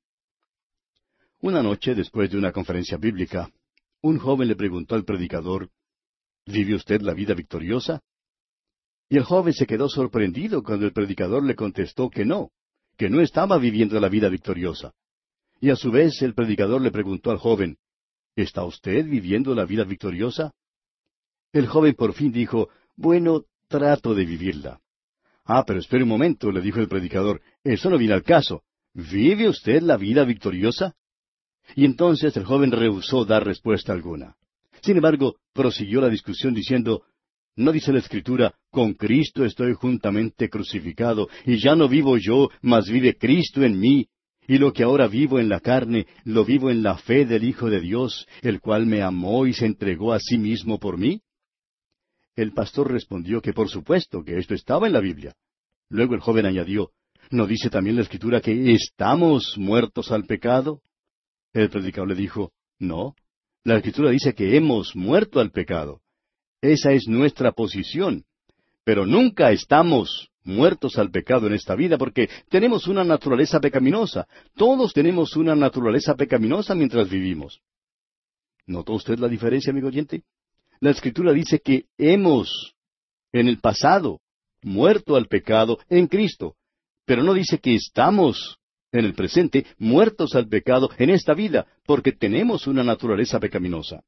Una noche, después de una conferencia bíblica, un joven le preguntó al predicador, ¿Vive usted la vida victoriosa? Y el joven se quedó sorprendido cuando el predicador le contestó que no, que no estaba viviendo la vida victoriosa. Y a su vez el predicador le preguntó al joven, ¿Está usted viviendo la vida victoriosa? El joven por fin dijo, Bueno, trato de vivirla. Ah, pero espere un momento, le dijo el predicador, eso no viene al caso. ¿Vive usted la vida victoriosa? Y entonces el joven rehusó dar respuesta alguna. Sin embargo, prosiguió la discusión diciendo, ¿No dice la Escritura, con Cristo estoy juntamente crucificado, y ya no vivo yo, mas vive Cristo en mí, y lo que ahora vivo en la carne, lo vivo en la fe del Hijo de Dios, el cual me amó y se entregó a sí mismo por mí? El pastor respondió que por supuesto que esto estaba en la Biblia. Luego el joven añadió, ¿no dice también la Escritura que estamos muertos al pecado? El predicador le dijo, no, la Escritura dice que hemos muerto al pecado. Esa es nuestra posición. Pero nunca estamos muertos al pecado en esta vida porque tenemos una naturaleza pecaminosa. Todos tenemos una naturaleza pecaminosa mientras vivimos. ¿Notó usted la diferencia, amigo oyente? La escritura dice que hemos, en el pasado, muerto al pecado en Cristo, pero no dice que estamos, en el presente, muertos al pecado en esta vida, porque tenemos una naturaleza pecaminosa.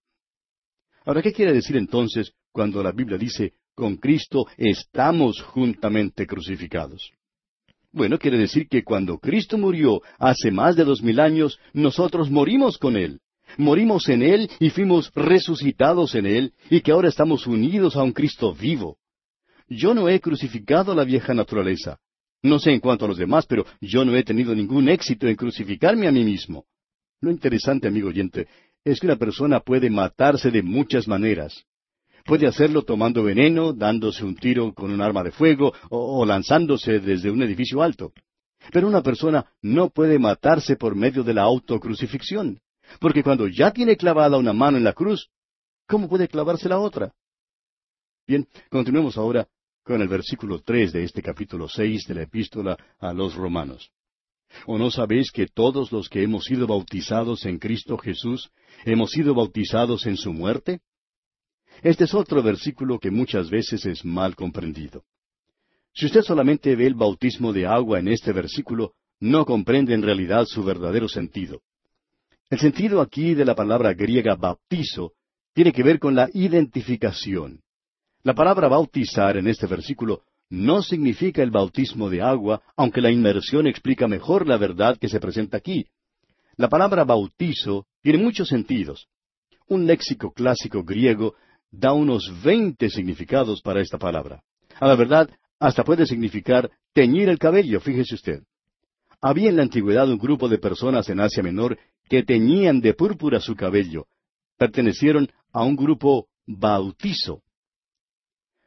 Ahora, ¿qué quiere decir entonces cuando la Biblia dice, con Cristo estamos juntamente crucificados? Bueno, quiere decir que cuando Cristo murió hace más de dos mil años, nosotros morimos con Él. Morimos en Él y fuimos resucitados en Él, y que ahora estamos unidos a un Cristo vivo. Yo no he crucificado la vieja naturaleza. No sé en cuanto a los demás, pero yo no he tenido ningún éxito en crucificarme a mí mismo. Lo interesante, amigo oyente, es que una persona puede matarse de muchas maneras. Puede hacerlo tomando veneno, dándose un tiro con un arma de fuego o, lanzándose desde un edificio alto. Pero una persona no puede matarse por medio de la autocrucifixión, porque cuando ya tiene clavada una mano en la cruz, ¿cómo puede clavarse la otra? Bien, continuemos ahora con el versículo tres de este capítulo seis de la epístola a los romanos. ¿O no sabéis que todos los que hemos sido bautizados en Cristo Jesús hemos sido bautizados en su muerte? Este es otro versículo que muchas veces es mal comprendido. Si usted solamente ve el bautismo de agua en este versículo, no comprende en realidad su verdadero sentido. El sentido aquí de la palabra griega bautizo tiene que ver con la identificación. La palabra bautizar en este versículo no significa el bautismo de agua, aunque la inmersión explica mejor la verdad que se presenta aquí. La palabra bautizo tiene muchos sentidos. Un léxico clásico griego da unos veinte significados para esta palabra. A la verdad, hasta puede significar teñir el cabello, fíjese usted. Había en la antigüedad un grupo de personas en Asia Menor que teñían de púrpura su cabello. Pertenecieron a un grupo bautizo.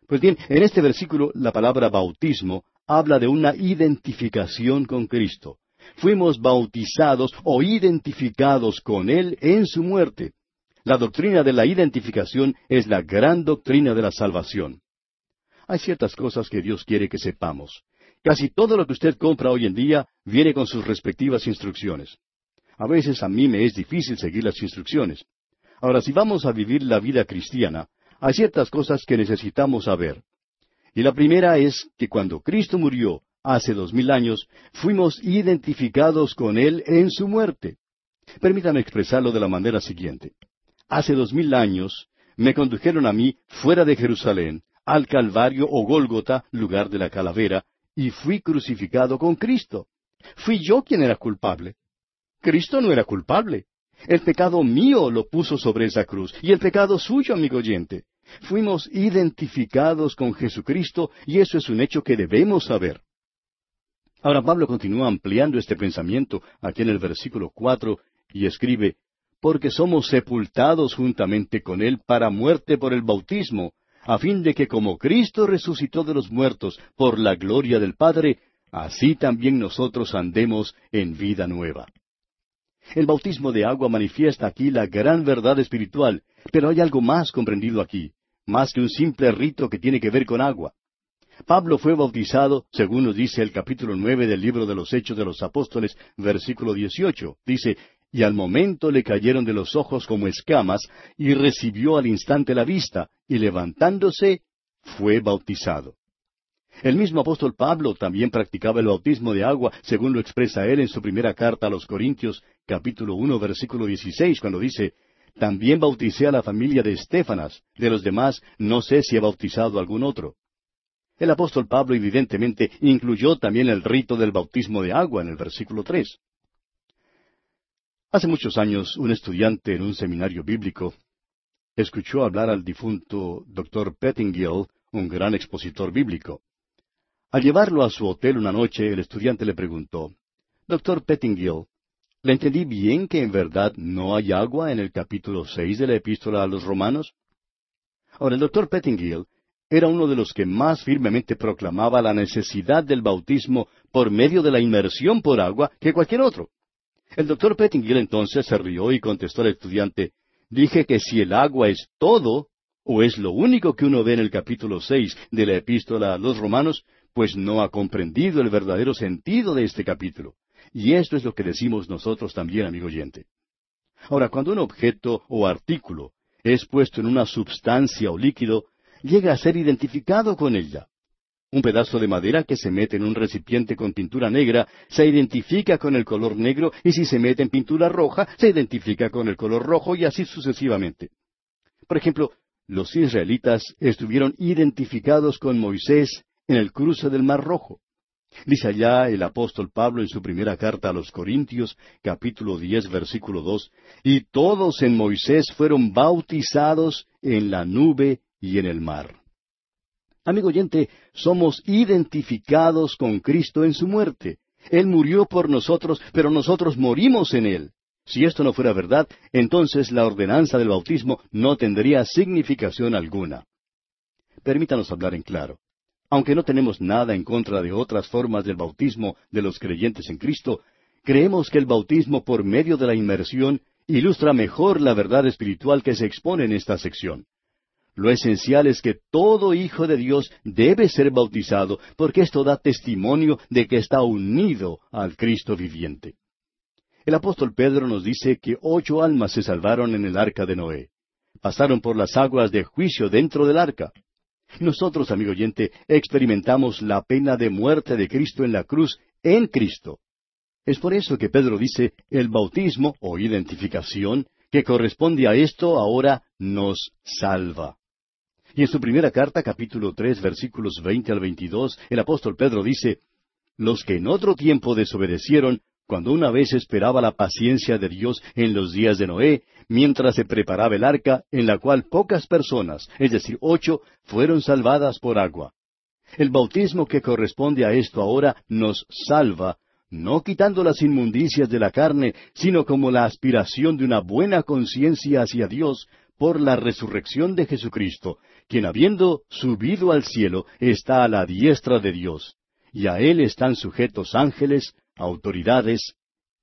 Pues bien, en este versículo la palabra bautismo habla de una identificación con Cristo. Fuimos bautizados o identificados con Él en su muerte. La doctrina de la identificación es la gran doctrina de la salvación. Hay ciertas cosas que Dios quiere que sepamos. Casi todo lo que usted compra hoy en día viene con sus respectivas instrucciones. A veces a mí me es difícil seguir las instrucciones. Ahora, si vamos a vivir la vida cristiana, hay ciertas cosas que necesitamos saber. Y la primera es que cuando Cristo murió hace dos mil años, fuimos identificados con Él en su muerte. Permítame expresarlo de la manera siguiente. Hace dos mil años me condujeron a mí fuera de Jerusalén, al Calvario o Gólgota, lugar de la calavera, y fui crucificado con Cristo. Fui yo quien era culpable. Cristo no era culpable. El pecado mío lo puso sobre esa cruz y el pecado suyo, amigo oyente. Fuimos identificados con Jesucristo y eso es un hecho que debemos saber. Ahora Pablo continúa ampliando este pensamiento aquí en el versículo cuatro y escribe porque somos sepultados juntamente con Él para muerte por el bautismo, a fin de que como Cristo resucitó de los muertos por la gloria del Padre, así también nosotros andemos en vida nueva. El bautismo de agua manifiesta aquí la gran verdad espiritual, pero hay algo más comprendido aquí, más que un simple rito que tiene que ver con agua. Pablo fue bautizado, según nos dice el capítulo nueve del libro de los Hechos de los Apóstoles, versículo dieciocho. Dice, y al momento le cayeron de los ojos como escamas, y recibió al instante la vista, y levantándose, fue bautizado. El mismo apóstol Pablo también practicaba el bautismo de agua, según lo expresa él en su primera carta a los Corintios, capítulo uno, versículo dieciséis, cuando dice, También bauticé a la familia de Estefanas, de los demás no sé si he bautizado algún otro. El apóstol Pablo evidentemente incluyó también el rito del bautismo de agua en el versículo tres. Hace muchos años, un estudiante en un seminario bíblico escuchó hablar al difunto Dr. Pettingill, un gran expositor bíblico. Al llevarlo a su hotel una noche, el estudiante le preguntó, Doctor Pettingill, ¿le entendí bien que en verdad no hay agua en el capítulo seis de la epístola a los romanos? Ahora, el doctor Pettingill era uno de los que más firmemente proclamaba la necesidad del bautismo por medio de la inmersión por agua que cualquier otro. El doctor Pettingill entonces se rió y contestó al estudiante, dije que si el agua es todo, o es lo único que uno ve en el capítulo seis de la epístola a los romanos, pues no ha comprendido el verdadero sentido de este capítulo. Y esto es lo que decimos nosotros también, amigo oyente. Ahora, cuando un objeto o artículo es puesto en una substancia o líquido, llega a ser identificado con ella. Un pedazo de madera que se mete en un recipiente con pintura negra se identifica con el color negro y si se mete en pintura roja se identifica con el color rojo y así sucesivamente. Por ejemplo, los israelitas estuvieron identificados con Moisés en el cruce del Mar Rojo. Dice allá el apóstol Pablo en su primera carta a los Corintios, capítulo diez, versículo dos, y todos en Moisés fueron bautizados en la nube y en el mar. Amigo oyente, somos identificados con Cristo en su muerte. Él murió por nosotros, pero nosotros morimos en Él. Si esto no fuera verdad, entonces la ordenanza del bautismo no tendría significación alguna. Permítanos hablar en claro. Aunque no tenemos nada en contra de otras formas del bautismo de los creyentes en Cristo, creemos que el bautismo por medio de la inmersión ilustra mejor la verdad espiritual que se expone en esta sección. Lo esencial es que todo hijo de Dios debe ser bautizado, porque esto da testimonio de que está unido al Cristo viviente. El apóstol Pedro nos dice que ocho almas se salvaron en el arca de Noé. Pasaron por las aguas de juicio dentro del arca. Nosotros, amigo oyente, experimentamos la pena de muerte de Cristo en la cruz en Cristo. Es por eso que Pedro dice, el bautismo o identificación que corresponde a esto ahora nos salva. Y en su primera carta, capítulo tres, versículos veinte al veintidós, el apóstol Pedro dice, Los que en otro tiempo desobedecieron, cuando una vez esperaba la paciencia de Dios en los días de Noé, mientras se preparaba el arca, en la cual pocas personas, es decir, ocho, fueron salvadas por agua. El bautismo que corresponde a esto ahora nos salva, no quitando las inmundicias de la carne, sino como la aspiración de una buena conciencia hacia Dios por la resurrección de Jesucristo, quien habiendo subido al cielo está a la diestra de Dios, y a él están sujetos ángeles, autoridades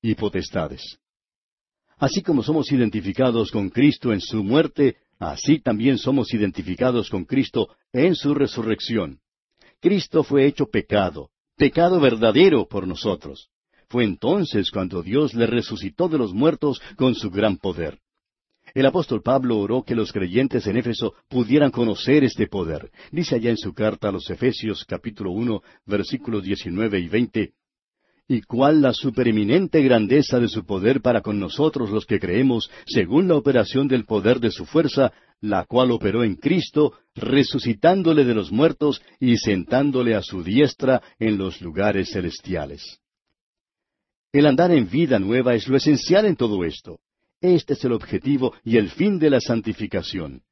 y potestades. Así como somos identificados con Cristo en su muerte, así también somos identificados con Cristo en su resurrección. Cristo fue hecho pecado, pecado verdadero por nosotros. Fue entonces cuando Dios le resucitó de los muertos con su gran poder. El apóstol Pablo oró que los creyentes en Éfeso pudieran conocer este poder. Dice allá en su carta a los Efesios capítulo uno versículos diecinueve y veinte y cuál la supereminente grandeza de su poder para con nosotros los que creemos, según la operación del poder de su fuerza, la cual operó en Cristo, resucitándole de los muertos y sentándole a su diestra en los lugares celestiales. El andar en vida nueva es lo esencial en todo esto. Este es el objetivo y el fin de la santificación.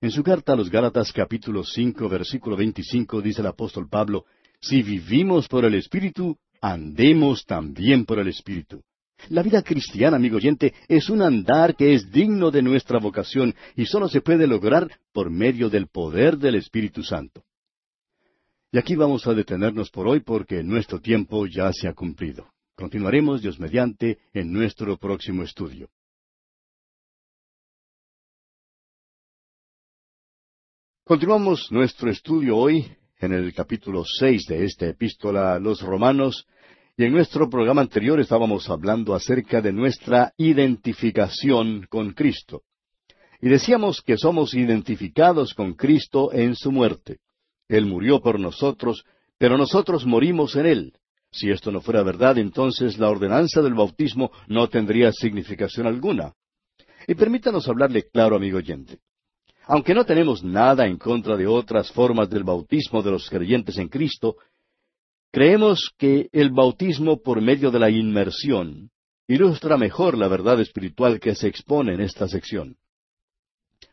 En su carta a los Gálatas capítulo cinco versículo veinticinco dice el apóstol Pablo, Si vivimos por el Espíritu, andemos también por el Espíritu. La vida cristiana, amigo oyente, es un andar que es digno de nuestra vocación y solo se puede lograr por medio del poder del Espíritu Santo. Y aquí vamos a detenernos por hoy porque nuestro tiempo ya se ha cumplido. Continuaremos, Dios mediante, en nuestro próximo estudio. Continuamos nuestro estudio hoy en el capítulo seis de esta epístola a los romanos, y en nuestro programa anterior estábamos hablando acerca de nuestra identificación con Cristo. Y decíamos que somos identificados con Cristo en su muerte. Él murió por nosotros, pero nosotros morimos en Él. Si esto no fuera verdad, entonces la ordenanza del bautismo no tendría significación alguna. Y permítanos hablarle claro, amigo oyente. Aunque no tenemos nada en contra de otras formas del bautismo de los creyentes en Cristo, creemos que el bautismo por medio de la inmersión ilustra mejor la verdad espiritual que se expone en esta sección.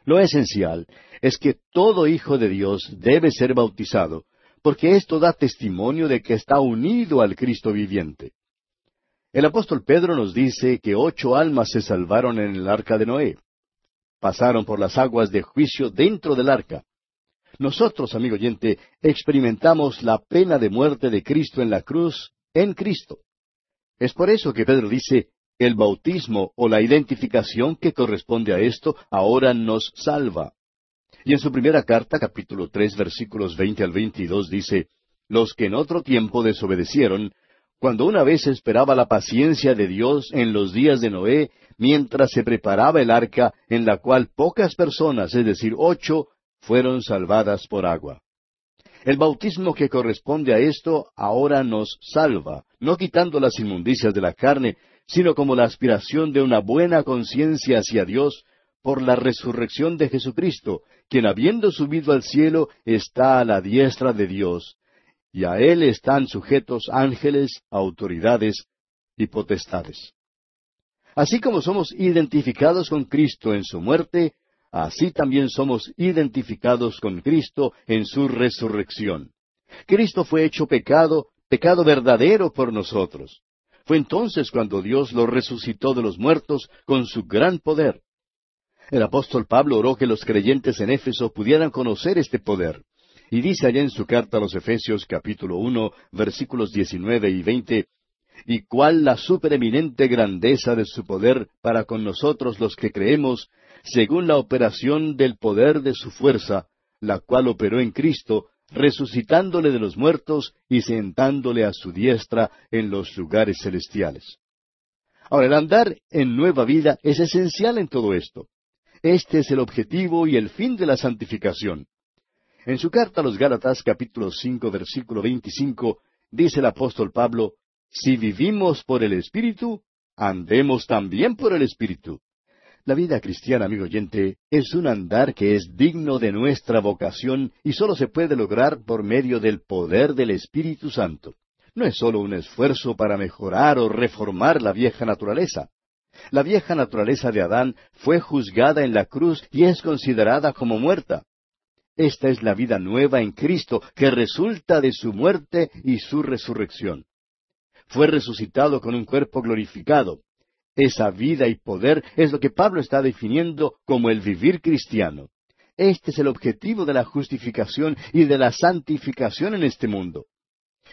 Lo esencial es que todo hijo de Dios debe ser bautizado, porque esto da testimonio de que está unido al Cristo viviente. El apóstol Pedro nos dice que ocho almas se salvaron en el arca de Noé pasaron por las aguas de juicio dentro del arca. Nosotros, amigo oyente, experimentamos la pena de muerte de Cristo en la cruz en Cristo. Es por eso que Pedro dice, el bautismo o la identificación que corresponde a esto ahora nos salva. Y en su primera carta, capítulo tres, versículos veinte al veintidós, dice, Los que en otro tiempo desobedecieron, cuando una vez esperaba la paciencia de Dios en los días de Noé, mientras se preparaba el arca en la cual pocas personas, es decir, ocho, fueron salvadas por agua. El bautismo que corresponde a esto ahora nos salva, no quitando las inmundicias de la carne, sino como la aspiración de una buena conciencia hacia Dios por la resurrección de Jesucristo, quien habiendo subido al cielo está a la diestra de Dios, y a él están sujetos ángeles, autoridades y potestades. Así como somos identificados con Cristo en su muerte, así también somos identificados con Cristo en su resurrección. Cristo fue hecho pecado, pecado verdadero por nosotros. Fue entonces cuando Dios lo resucitó de los muertos con su gran poder. El apóstol Pablo oró que los creyentes en Éfeso pudieran conocer este poder. Y dice allá en su carta a los Efesios capítulo uno, versículos diecinueve y veinte, y cuál la supereminente grandeza de su poder para con nosotros los que creemos, según la operación del poder de su fuerza, la cual operó en Cristo, resucitándole de los muertos y sentándole a su diestra en los lugares celestiales. Ahora, el andar en nueva vida es esencial en todo esto. Este es el objetivo y el fin de la santificación. En su carta a los Gálatas capítulo cinco versículo veinticinco dice el apóstol Pablo, Si vivimos por el Espíritu, andemos también por el Espíritu. La vida cristiana, amigo oyente, es un andar que es digno de nuestra vocación y solo se puede lograr por medio del poder del Espíritu Santo. No es solo un esfuerzo para mejorar o reformar la vieja naturaleza. La vieja naturaleza de Adán fue juzgada en la cruz y es considerada como muerta. Esta es la vida nueva en Cristo que resulta de su muerte y su resurrección. Fue resucitado con un cuerpo glorificado. Esa vida y poder es lo que Pablo está definiendo como el vivir cristiano. Este es el objetivo de la justificación y de la santificación en este mundo.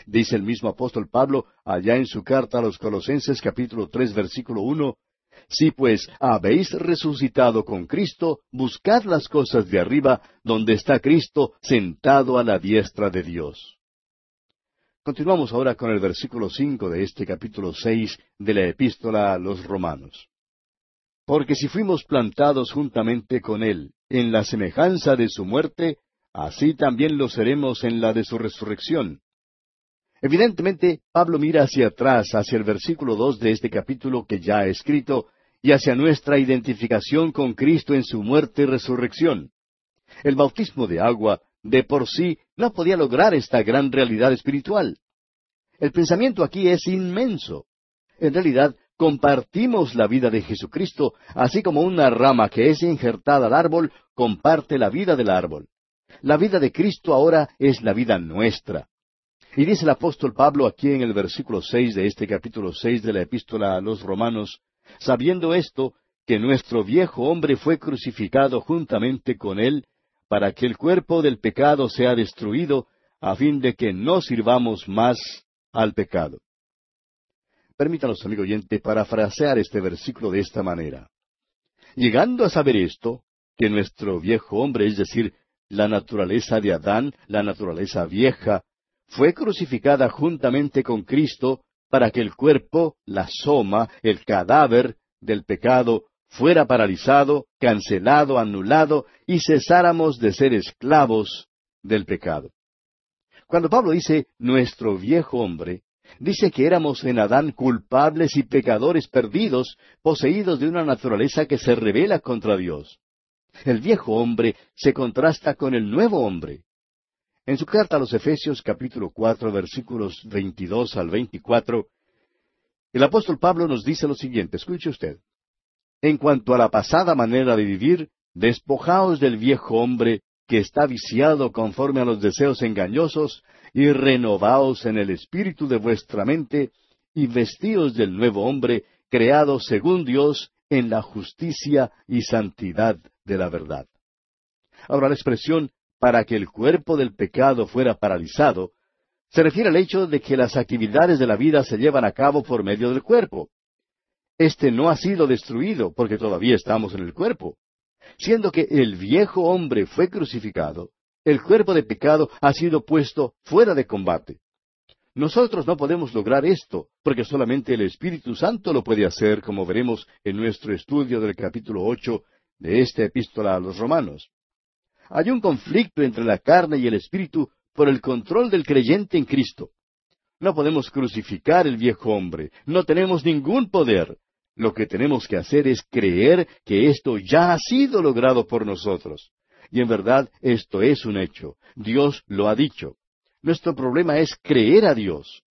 Dice el mismo apóstol Pablo allá en su carta a los Colosenses capítulo tres versículo uno si pues habéis resucitado con Cristo, buscad las cosas de arriba, donde está Cristo sentado a la diestra de Dios. Continuamos ahora con el versículo cinco de este capítulo seis de la epístola a los Romanos. Porque si fuimos plantados juntamente con Él en la semejanza de su muerte, así también lo seremos en la de su resurrección. Evidentemente, Pablo mira hacia atrás, hacia el versículo dos de este capítulo que ya ha escrito, y hacia nuestra identificación con Cristo en su muerte y resurrección. El bautismo de agua, de por sí, no podía lograr esta gran realidad espiritual. El pensamiento aquí es inmenso. En realidad, compartimos la vida de Jesucristo, así como una rama que es injertada al árbol comparte la vida del árbol. La vida de Cristo ahora es la vida nuestra. Y dice el apóstol Pablo aquí en el versículo seis de este capítulo seis de la epístola a los romanos, sabiendo esto, que nuestro viejo hombre fue crucificado juntamente con él, para que el cuerpo del pecado sea destruido, a fin de que no sirvamos más al pecado. Permítanos, amigo oyente, parafrasear este versículo de esta manera. Llegando a saber esto, que nuestro viejo hombre, es decir, la naturaleza de Adán, la naturaleza vieja, fue crucificada juntamente con Cristo para que el cuerpo, la soma, el cadáver del pecado, fuera paralizado, cancelado, anulado, y cesáramos de ser esclavos del pecado. Cuando Pablo dice nuestro viejo hombre, dice que éramos en Adán culpables y pecadores perdidos, poseídos de una naturaleza que se revela contra Dios. El viejo hombre se contrasta con el nuevo hombre. En su carta a los Efesios capítulo cuatro versículos veintidós al veinticuatro, el apóstol Pablo nos dice lo siguiente, escuche usted. En cuanto a la pasada manera de vivir, despojaos del viejo hombre que está viciado conforme a los deseos engañosos, y renovaos en el espíritu de vuestra mente, y vestíos del nuevo hombre, creado según Dios en la justicia y santidad de la verdad. Ahora la expresión para que el cuerpo del pecado fuera paralizado se refiere al hecho de que las actividades de la vida se llevan a cabo por medio del cuerpo. Este no ha sido destruido porque todavía estamos en el cuerpo. Siendo que el viejo hombre fue crucificado, el cuerpo de pecado ha sido puesto fuera de combate. Nosotros no podemos lograr esto, porque solamente el Espíritu Santo lo puede hacer, como veremos en nuestro estudio del capítulo ocho de esta epístola a los romanos. Hay un conflicto entre la carne y el Espíritu por el control del creyente en Cristo. No podemos crucificar el viejo hombre, no tenemos ningún poder. Lo que tenemos que hacer es creer que esto ya ha sido logrado por nosotros. Y en verdad esto es un hecho. Dios lo ha dicho. Nuestro problema es creer a Dios.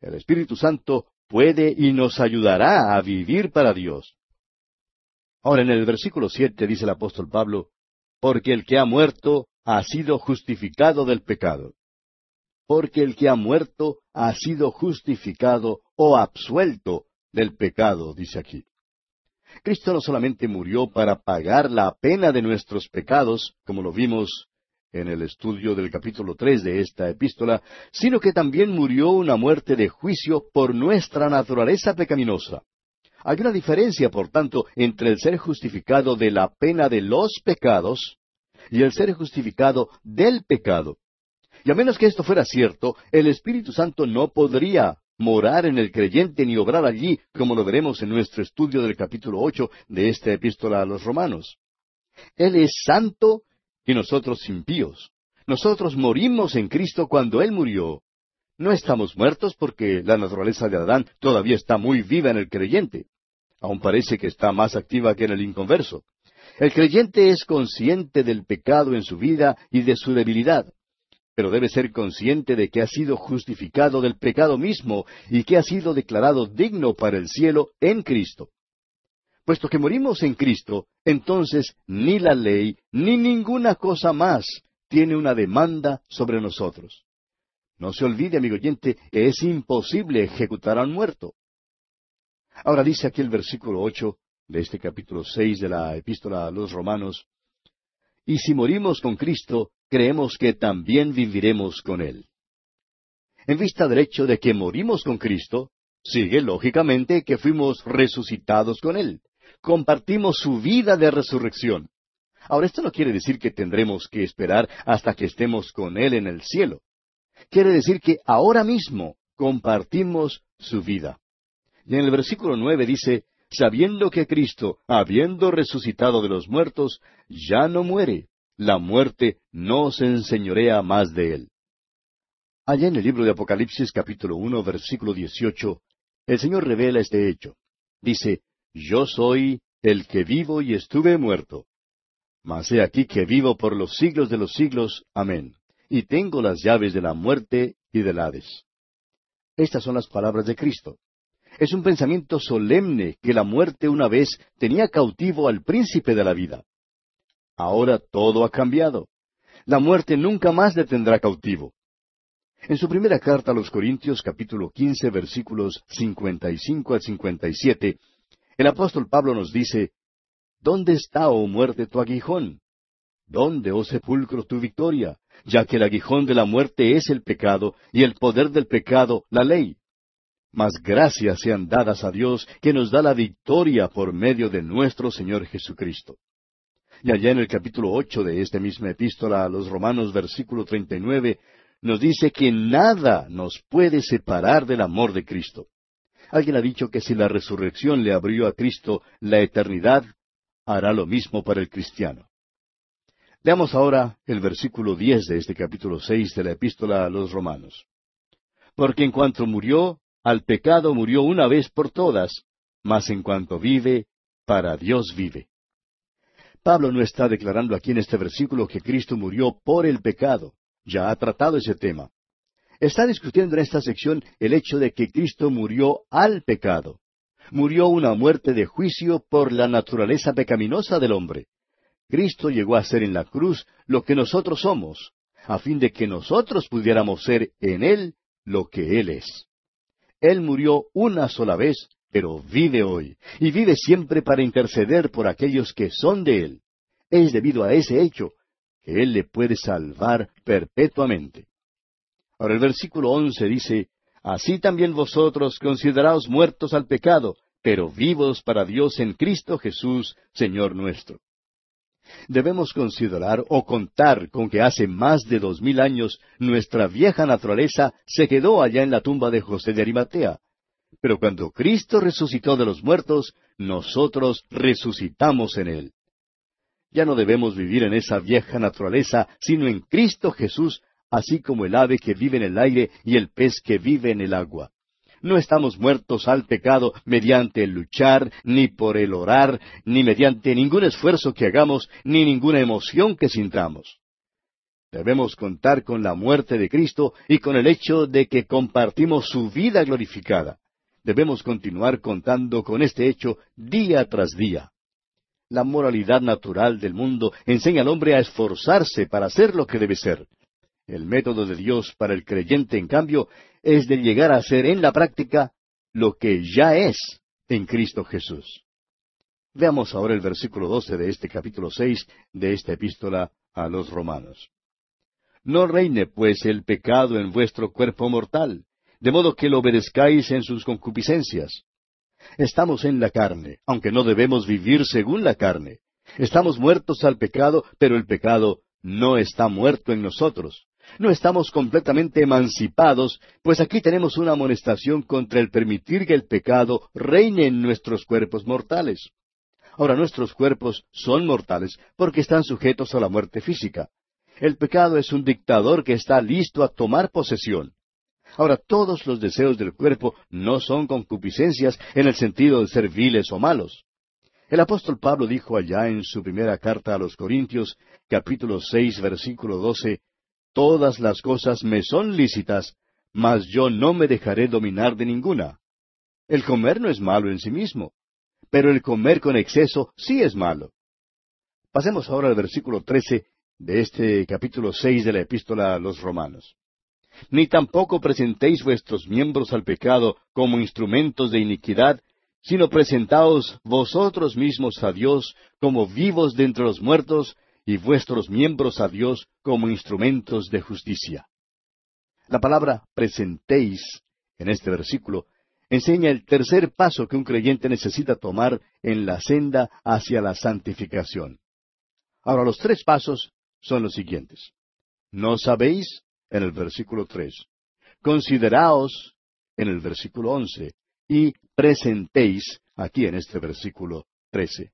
El Espíritu Santo puede y nos ayudará a vivir para Dios. Ahora en el versículo siete dice el apóstol Pablo, porque el que ha muerto ha sido justificado del pecado. Porque el que ha muerto ha sido justificado o absuelto del pecado, dice aquí. Cristo no solamente murió para pagar la pena de nuestros pecados, como lo vimos en el estudio del capítulo tres de esta epístola, sino que también murió una muerte de juicio por nuestra naturaleza pecaminosa. Hay una diferencia, por tanto, entre el ser justificado de la pena de los pecados y el ser justificado del pecado. Y a menos que esto fuera cierto, el Espíritu Santo no podría morar en el creyente ni obrar allí, como lo veremos en nuestro estudio del capítulo ocho de esta epístola a los romanos. Él es santo y nosotros impíos. Nosotros morimos en Cristo cuando Él murió. No estamos muertos porque la naturaleza de Adán todavía está muy viva en el creyente. Aún parece que está más activa que en el inconverso. El creyente es consciente del pecado en su vida y de su debilidad pero debe ser consciente de que ha sido justificado del pecado mismo y que ha sido declarado digno para el cielo en Cristo. Puesto que morimos en Cristo, entonces ni la ley ni ninguna cosa más tiene una demanda sobre nosotros. No se olvide, amigo oyente, que es imposible ejecutar a un muerto. Ahora dice aquí el versículo ocho de este capítulo seis de la epístola a los Romanos, y si morimos con Cristo, creemos que también viviremos con Él. En vista del hecho de que morimos con Cristo, sigue lógicamente que fuimos resucitados con Él. Compartimos su vida de resurrección. Ahora, esto no quiere decir que tendremos que esperar hasta que estemos con Él en el cielo. Quiere decir que ahora mismo compartimos su vida. Y en el versículo nueve dice, sabiendo que Cristo, habiendo resucitado de los muertos, ya no muere, la muerte no se enseñorea más de él. Allá en el libro de Apocalipsis capítulo uno versículo dieciocho, el Señor revela este hecho. Dice, Yo soy el que vivo y estuve muerto. Mas he aquí que vivo por los siglos de los siglos. Amén. Y tengo las llaves de la muerte y del Hades. Estas son las palabras de Cristo. Es un pensamiento solemne que la muerte una vez tenía cautivo al príncipe de la vida. Ahora todo ha cambiado. La muerte nunca más le tendrá cautivo. En su primera carta a los Corintios, capítulo quince, versículos cincuenta y cinco al cincuenta y siete, el apóstol Pablo nos dice, ¿Dónde está, oh muerte, tu aguijón? ¿Dónde, oh sepulcro, tu victoria? Ya que el aguijón de la muerte es el pecado, y el poder del pecado, la ley. Mas gracias sean dadas a Dios, que nos da la victoria por medio de nuestro Señor Jesucristo. Y allá en el capítulo ocho de esta misma epístola a los Romanos, versículo treinta y nueve, nos dice que nada nos puede separar del amor de Cristo. Alguien ha dicho que si la resurrección le abrió a Cristo la eternidad, hará lo mismo para el cristiano. Leamos ahora el versículo diez de este capítulo seis de la epístola a los Romanos. Porque en cuanto murió, al pecado murió una vez por todas, mas en cuanto vive, para Dios vive. Pablo no está declarando aquí en este versículo que Cristo murió por el pecado. Ya ha tratado ese tema. Está discutiendo en esta sección el hecho de que Cristo murió al pecado. Murió una muerte de juicio por la naturaleza pecaminosa del hombre. Cristo llegó a ser en la cruz lo que nosotros somos, a fin de que nosotros pudiéramos ser en Él lo que Él es. Él murió una sola vez pero vive hoy, y vive siempre para interceder por aquellos que son de Él. Es debido a ese hecho que Él le puede salvar perpetuamente. Ahora el versículo once dice, Así también vosotros consideraos muertos al pecado, pero vivos para Dios en Cristo Jesús, Señor nuestro. Debemos considerar o contar con que hace más de dos mil años nuestra vieja naturaleza se quedó allá en la tumba de José de Arimatea, pero cuando Cristo resucitó de los muertos, nosotros resucitamos en Él. Ya no debemos vivir en esa vieja naturaleza, sino en Cristo Jesús, así como el ave que vive en el aire y el pez que vive en el agua. No estamos muertos al pecado mediante el luchar, ni por el orar, ni mediante ningún esfuerzo que hagamos, ni ninguna emoción que sintamos. Debemos contar con la muerte de Cristo y con el hecho de que compartimos su vida glorificada debemos continuar contando con este hecho día tras día. La moralidad natural del mundo enseña al hombre a esforzarse para ser lo que debe ser. El método de Dios para el creyente, en cambio, es de llegar a ser en la práctica lo que ya es en Cristo Jesús. Veamos ahora el versículo doce de este capítulo seis de esta epístola a los romanos. No reine pues el pecado en vuestro cuerpo mortal, de modo que lo obedezcáis en sus concupiscencias. Estamos en la carne, aunque no debemos vivir según la carne. Estamos muertos al pecado, pero el pecado no está muerto en nosotros. No estamos completamente emancipados, pues aquí tenemos una amonestación contra el permitir que el pecado reine en nuestros cuerpos mortales. Ahora nuestros cuerpos son mortales porque están sujetos a la muerte física. El pecado es un dictador que está listo a tomar posesión. Ahora, todos los deseos del cuerpo no son concupiscencias en el sentido de ser viles o malos. El apóstol Pablo dijo allá en su primera carta a los Corintios, capítulo seis, versículo doce, Todas las cosas me son lícitas, mas yo no me dejaré dominar de ninguna. El comer no es malo en sí mismo, pero el comer con exceso sí es malo. Pasemos ahora al versículo trece de este capítulo seis de la epístola a los Romanos ni tampoco presentéis vuestros miembros al pecado como instrumentos de iniquidad, sino presentaos vosotros mismos a Dios como vivos de entre los muertos, y vuestros miembros a Dios como instrumentos de justicia. La palabra presentéis en este versículo enseña el tercer paso que un creyente necesita tomar en la senda hacia la santificación. Ahora los tres pasos son los siguientes. ¿No sabéis? En el versículo tres. Consideraos en el versículo once y presentéis aquí en este versículo trece.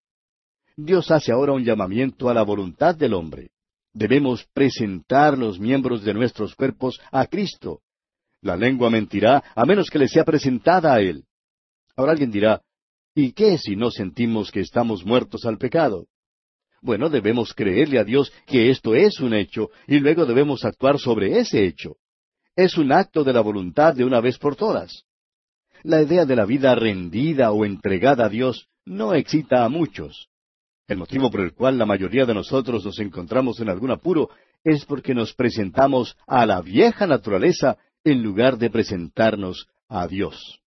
Dios hace ahora un llamamiento a la voluntad del hombre. Debemos presentar los miembros de nuestros cuerpos a Cristo. La lengua mentirá a menos que le sea presentada a Él. Ahora alguien dirá, ¿y qué si no sentimos que estamos muertos al pecado? Bueno, debemos creerle a Dios que esto es un hecho y luego debemos actuar sobre ese hecho. Es un acto de la voluntad de una vez por todas. La idea de la vida rendida o entregada a Dios no excita a muchos. El motivo por el cual la mayoría de nosotros nos encontramos en algún apuro es porque nos presentamos a la vieja naturaleza en lugar de presentarnos a Dios.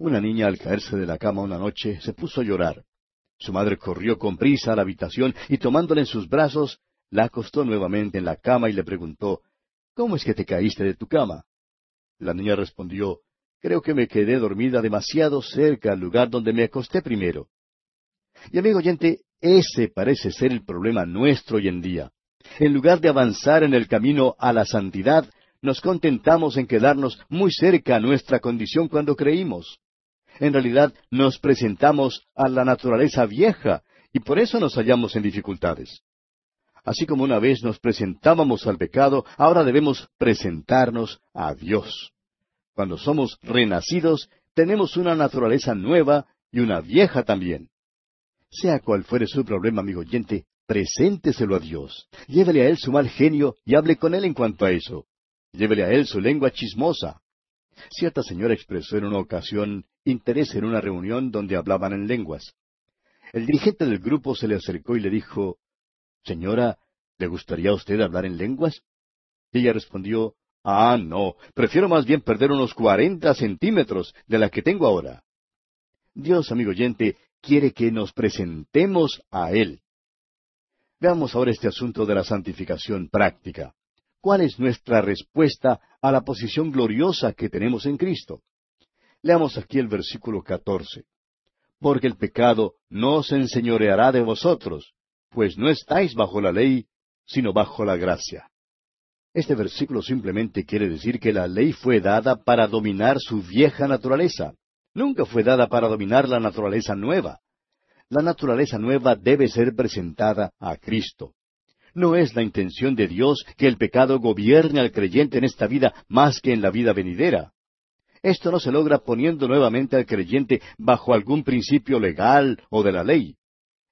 Una niña al caerse de la cama una noche se puso a llorar. Su madre corrió con prisa a la habitación y tomándola en sus brazos, la acostó nuevamente en la cama y le preguntó, ¿Cómo es que te caíste de tu cama? La niña respondió, Creo que me quedé dormida demasiado cerca al lugar donde me acosté primero. Y amigo oyente, ese parece ser el problema nuestro hoy en día. En lugar de avanzar en el camino a la santidad, nos contentamos en quedarnos muy cerca a nuestra condición cuando creímos. En realidad nos presentamos a la naturaleza vieja y por eso nos hallamos en dificultades. Así como una vez nos presentábamos al pecado, ahora debemos presentarnos a Dios. Cuando somos renacidos, tenemos una naturaleza nueva y una vieja también. Sea cual fuere su problema, amigo oyente, presénteselo a Dios. Llévele a Él su mal genio y hable con Él en cuanto a eso. Llévele a Él su lengua chismosa. Cierta señora expresó en una ocasión interés en una reunión donde hablaban en lenguas. El dirigente del grupo se le acercó y le dijo, Señora, ¿le gustaría a usted hablar en lenguas? Ella respondió, Ah, no, prefiero más bien perder unos cuarenta centímetros de la que tengo ahora. Dios, amigo oyente, quiere que nos presentemos a Él. Veamos ahora este asunto de la santificación práctica. ¿Cuál es nuestra respuesta a la posición gloriosa que tenemos en Cristo? Leamos aquí el versículo catorce. Porque el pecado no se enseñoreará de vosotros, pues no estáis bajo la ley, sino bajo la gracia. Este versículo simplemente quiere decir que la ley fue dada para dominar su vieja naturaleza. Nunca fue dada para dominar la naturaleza nueva. La naturaleza nueva debe ser presentada a Cristo. No es la intención de Dios que el pecado gobierne al creyente en esta vida más que en la vida venidera. Esto no se logra poniendo nuevamente al creyente bajo algún principio legal o de la ley.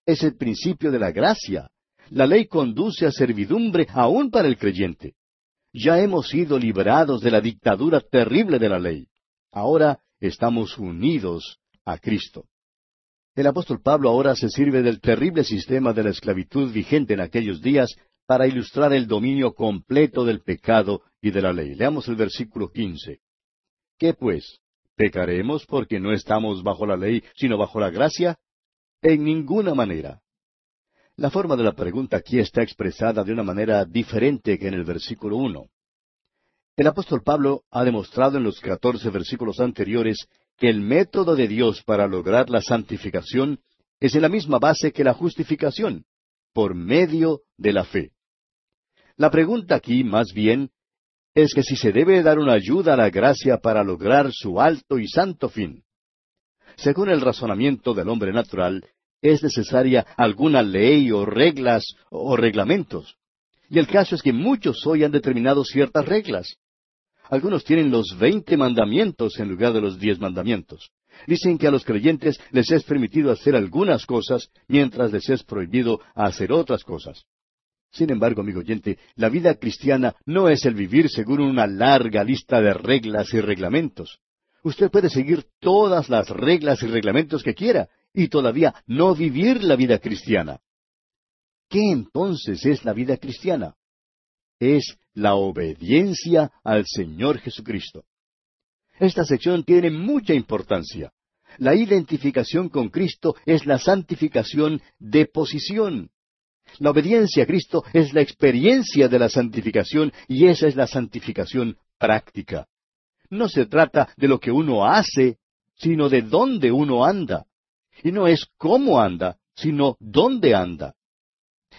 Es el principio de la gracia. La ley conduce a servidumbre aún para el creyente. Ya hemos sido liberados de la dictadura terrible de la ley. Ahora estamos unidos a Cristo. El apóstol Pablo ahora se sirve del terrible sistema de la esclavitud vigente en aquellos días para ilustrar el dominio completo del pecado y de la ley. Leamos el versículo quince. ¿Qué pues? ¿Pecaremos porque no estamos bajo la ley, sino bajo la gracia? En ninguna manera. La forma de la pregunta aquí está expresada de una manera diferente que en el versículo uno. El apóstol Pablo ha demostrado en los catorce versículos anteriores que el método de Dios para lograr la santificación es en la misma base que la justificación, por medio de la fe. La pregunta aquí, más bien, es que si se debe dar una ayuda a la gracia para lograr su alto y santo fin. Según el razonamiento del hombre natural, es necesaria alguna ley o reglas o reglamentos. Y el caso es que muchos hoy han determinado ciertas reglas. Algunos tienen los veinte mandamientos en lugar de los diez mandamientos. Dicen que a los creyentes les es permitido hacer algunas cosas mientras les es prohibido hacer otras cosas. Sin embargo, amigo oyente, la vida cristiana no es el vivir según una larga lista de reglas y reglamentos. Usted puede seguir todas las reglas y reglamentos que quiera, y todavía no vivir la vida cristiana. ¿Qué entonces es la vida cristiana? Es la obediencia al Señor Jesucristo. Esta sección tiene mucha importancia. La identificación con Cristo es la santificación de posición. La obediencia a Cristo es la experiencia de la santificación y esa es la santificación práctica. No se trata de lo que uno hace, sino de dónde uno anda. Y no es cómo anda, sino dónde anda.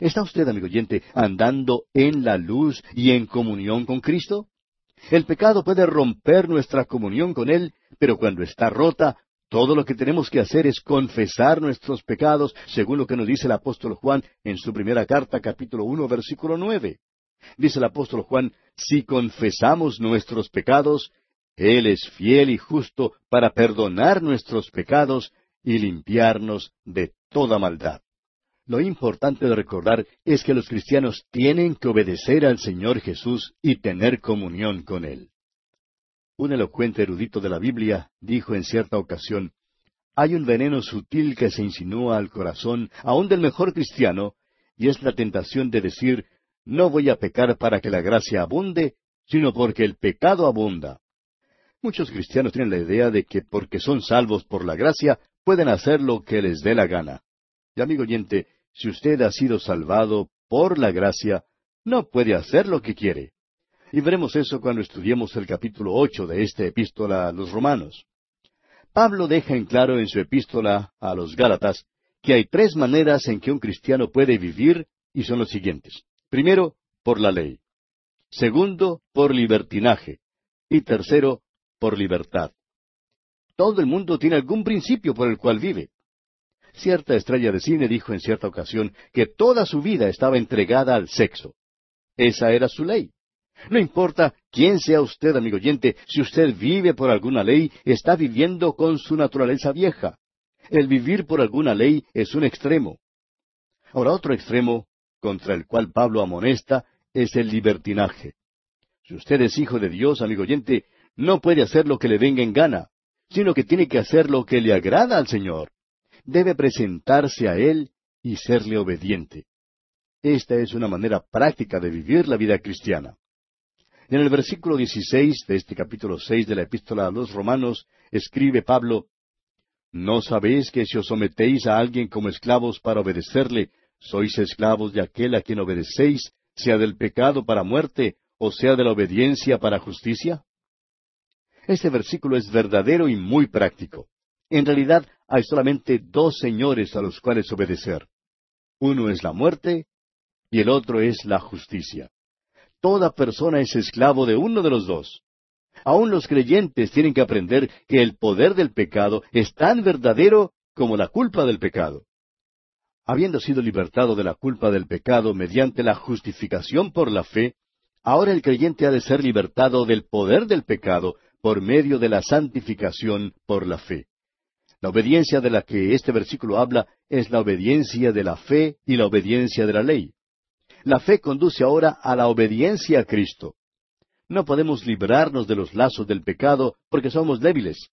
¿Está usted, amigo oyente, andando en la luz y en comunión con Cristo? El pecado puede romper nuestra comunión con Él, pero cuando está rota, todo lo que tenemos que hacer es confesar nuestros pecados, según lo que nos dice el apóstol Juan en su primera carta, capítulo uno, versículo nueve. Dice el apóstol Juan, si confesamos nuestros pecados, Él es fiel y justo para perdonar nuestros pecados y limpiarnos de toda maldad. Lo importante de recordar es que los cristianos tienen que obedecer al Señor Jesús y tener comunión con Él. Un elocuente erudito de la Biblia dijo en cierta ocasión, hay un veneno sutil que se insinúa al corazón, aun del mejor cristiano, y es la tentación de decir, no voy a pecar para que la gracia abunde, sino porque el pecado abunda. Muchos cristianos tienen la idea de que porque son salvos por la gracia, pueden hacer lo que les dé la gana. Y amigo oyente, si usted ha sido salvado por la gracia, no puede hacer lo que quiere. Y veremos eso cuando estudiemos el capítulo ocho de esta epístola a los romanos. Pablo deja en claro en su epístola a los Gálatas que hay tres maneras en que un cristiano puede vivir y son los siguientes. Primero, por la ley. Segundo, por libertinaje. Y tercero, por libertad. Todo el mundo tiene algún principio por el cual vive. Cierta estrella de cine dijo en cierta ocasión que toda su vida estaba entregada al sexo. Esa era su ley. No importa quién sea usted, amigo oyente, si usted vive por alguna ley, está viviendo con su naturaleza vieja. El vivir por alguna ley es un extremo. Ahora otro extremo, contra el cual Pablo amonesta, es el libertinaje. Si usted es hijo de Dios, amigo oyente, no puede hacer lo que le venga en gana, sino que tiene que hacer lo que le agrada al Señor. Debe presentarse a Él y serle obediente. Esta es una manera práctica de vivir la vida cristiana. En el versículo 16 de este capítulo 6 de la epístola a los romanos, escribe Pablo, ¿No sabéis que si os sometéis a alguien como esclavos para obedecerle, sois esclavos de aquel a quien obedecéis, sea del pecado para muerte, o sea de la obediencia para justicia? Este versículo es verdadero y muy práctico. En realidad hay solamente dos señores a los cuales obedecer. Uno es la muerte y el otro es la justicia. Toda persona es esclavo de uno de los dos. Aún los creyentes tienen que aprender que el poder del pecado es tan verdadero como la culpa del pecado. Habiendo sido libertado de la culpa del pecado mediante la justificación por la fe, ahora el creyente ha de ser libertado del poder del pecado por medio de la santificación por la fe. La obediencia de la que este versículo habla es la obediencia de la fe y la obediencia de la ley. La fe conduce ahora a la obediencia a Cristo. No podemos librarnos de los lazos del pecado porque somos débiles,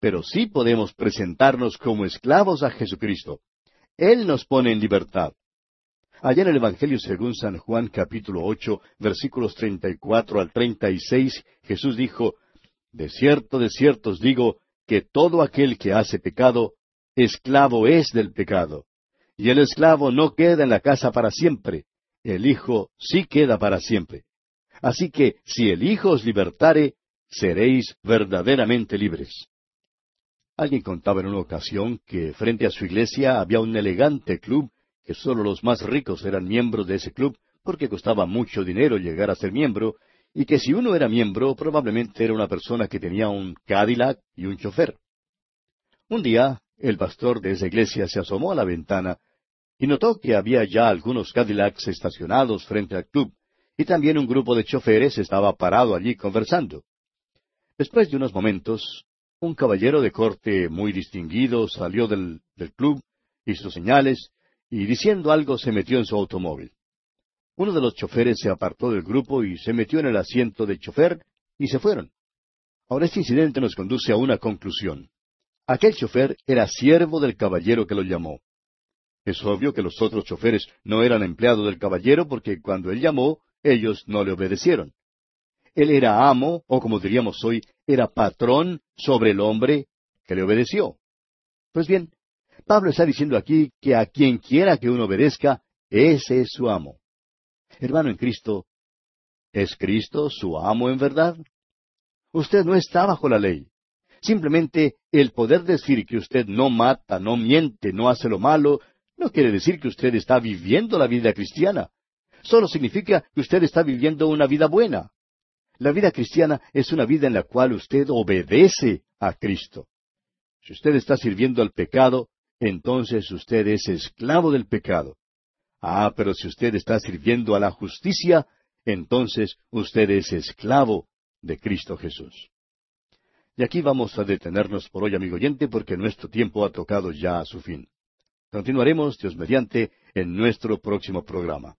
pero sí podemos presentarnos como esclavos a Jesucristo. Él nos pone en libertad. Allá en el Evangelio según San Juan capítulo ocho, versículos treinta y cuatro al treinta y seis, Jesús dijo, De cierto, de cierto os digo, que todo aquel que hace pecado, esclavo es del pecado. Y el esclavo no queda en la casa para siempre, el Hijo sí queda para siempre. Así que si el Hijo os libertare, seréis verdaderamente libres. Alguien contaba en una ocasión que frente a su iglesia había un elegante club, que sólo los más ricos eran miembros de ese club, porque costaba mucho dinero llegar a ser miembro, y que si uno era miembro probablemente era una persona que tenía un Cadillac y un chofer. Un día, el pastor de esa iglesia se asomó a la ventana y notó que había ya algunos Cadillacs estacionados frente al club, y también un grupo de choferes estaba parado allí conversando. Después de unos momentos, un caballero de corte muy distinguido salió del, del club, hizo señales, y diciendo algo se metió en su automóvil. Uno de los choferes se apartó del grupo y se metió en el asiento del chofer y se fueron. Ahora este incidente nos conduce a una conclusión. Aquel chofer era siervo del caballero que lo llamó. Es obvio que los otros choferes no eran empleados del caballero porque cuando él llamó, ellos no le obedecieron. Él era amo, o como diríamos hoy, era patrón sobre el hombre que le obedeció. Pues bien, Pablo está diciendo aquí que a quien quiera que uno obedezca, ese es su amo. Hermano en Cristo, ¿es Cristo su amo en verdad? Usted no está bajo la ley. Simplemente el poder decir que usted no mata, no miente, no hace lo malo, no quiere decir que usted está viviendo la vida cristiana. Solo significa que usted está viviendo una vida buena. La vida cristiana es una vida en la cual usted obedece a Cristo. Si usted está sirviendo al pecado, entonces usted es esclavo del pecado. Ah, pero si usted está sirviendo a la justicia, entonces usted es esclavo de Cristo Jesús. Y aquí vamos a detenernos por hoy, amigo oyente, porque nuestro tiempo ha tocado ya a su fin. Continuaremos, Dios mediante, en nuestro próximo programa.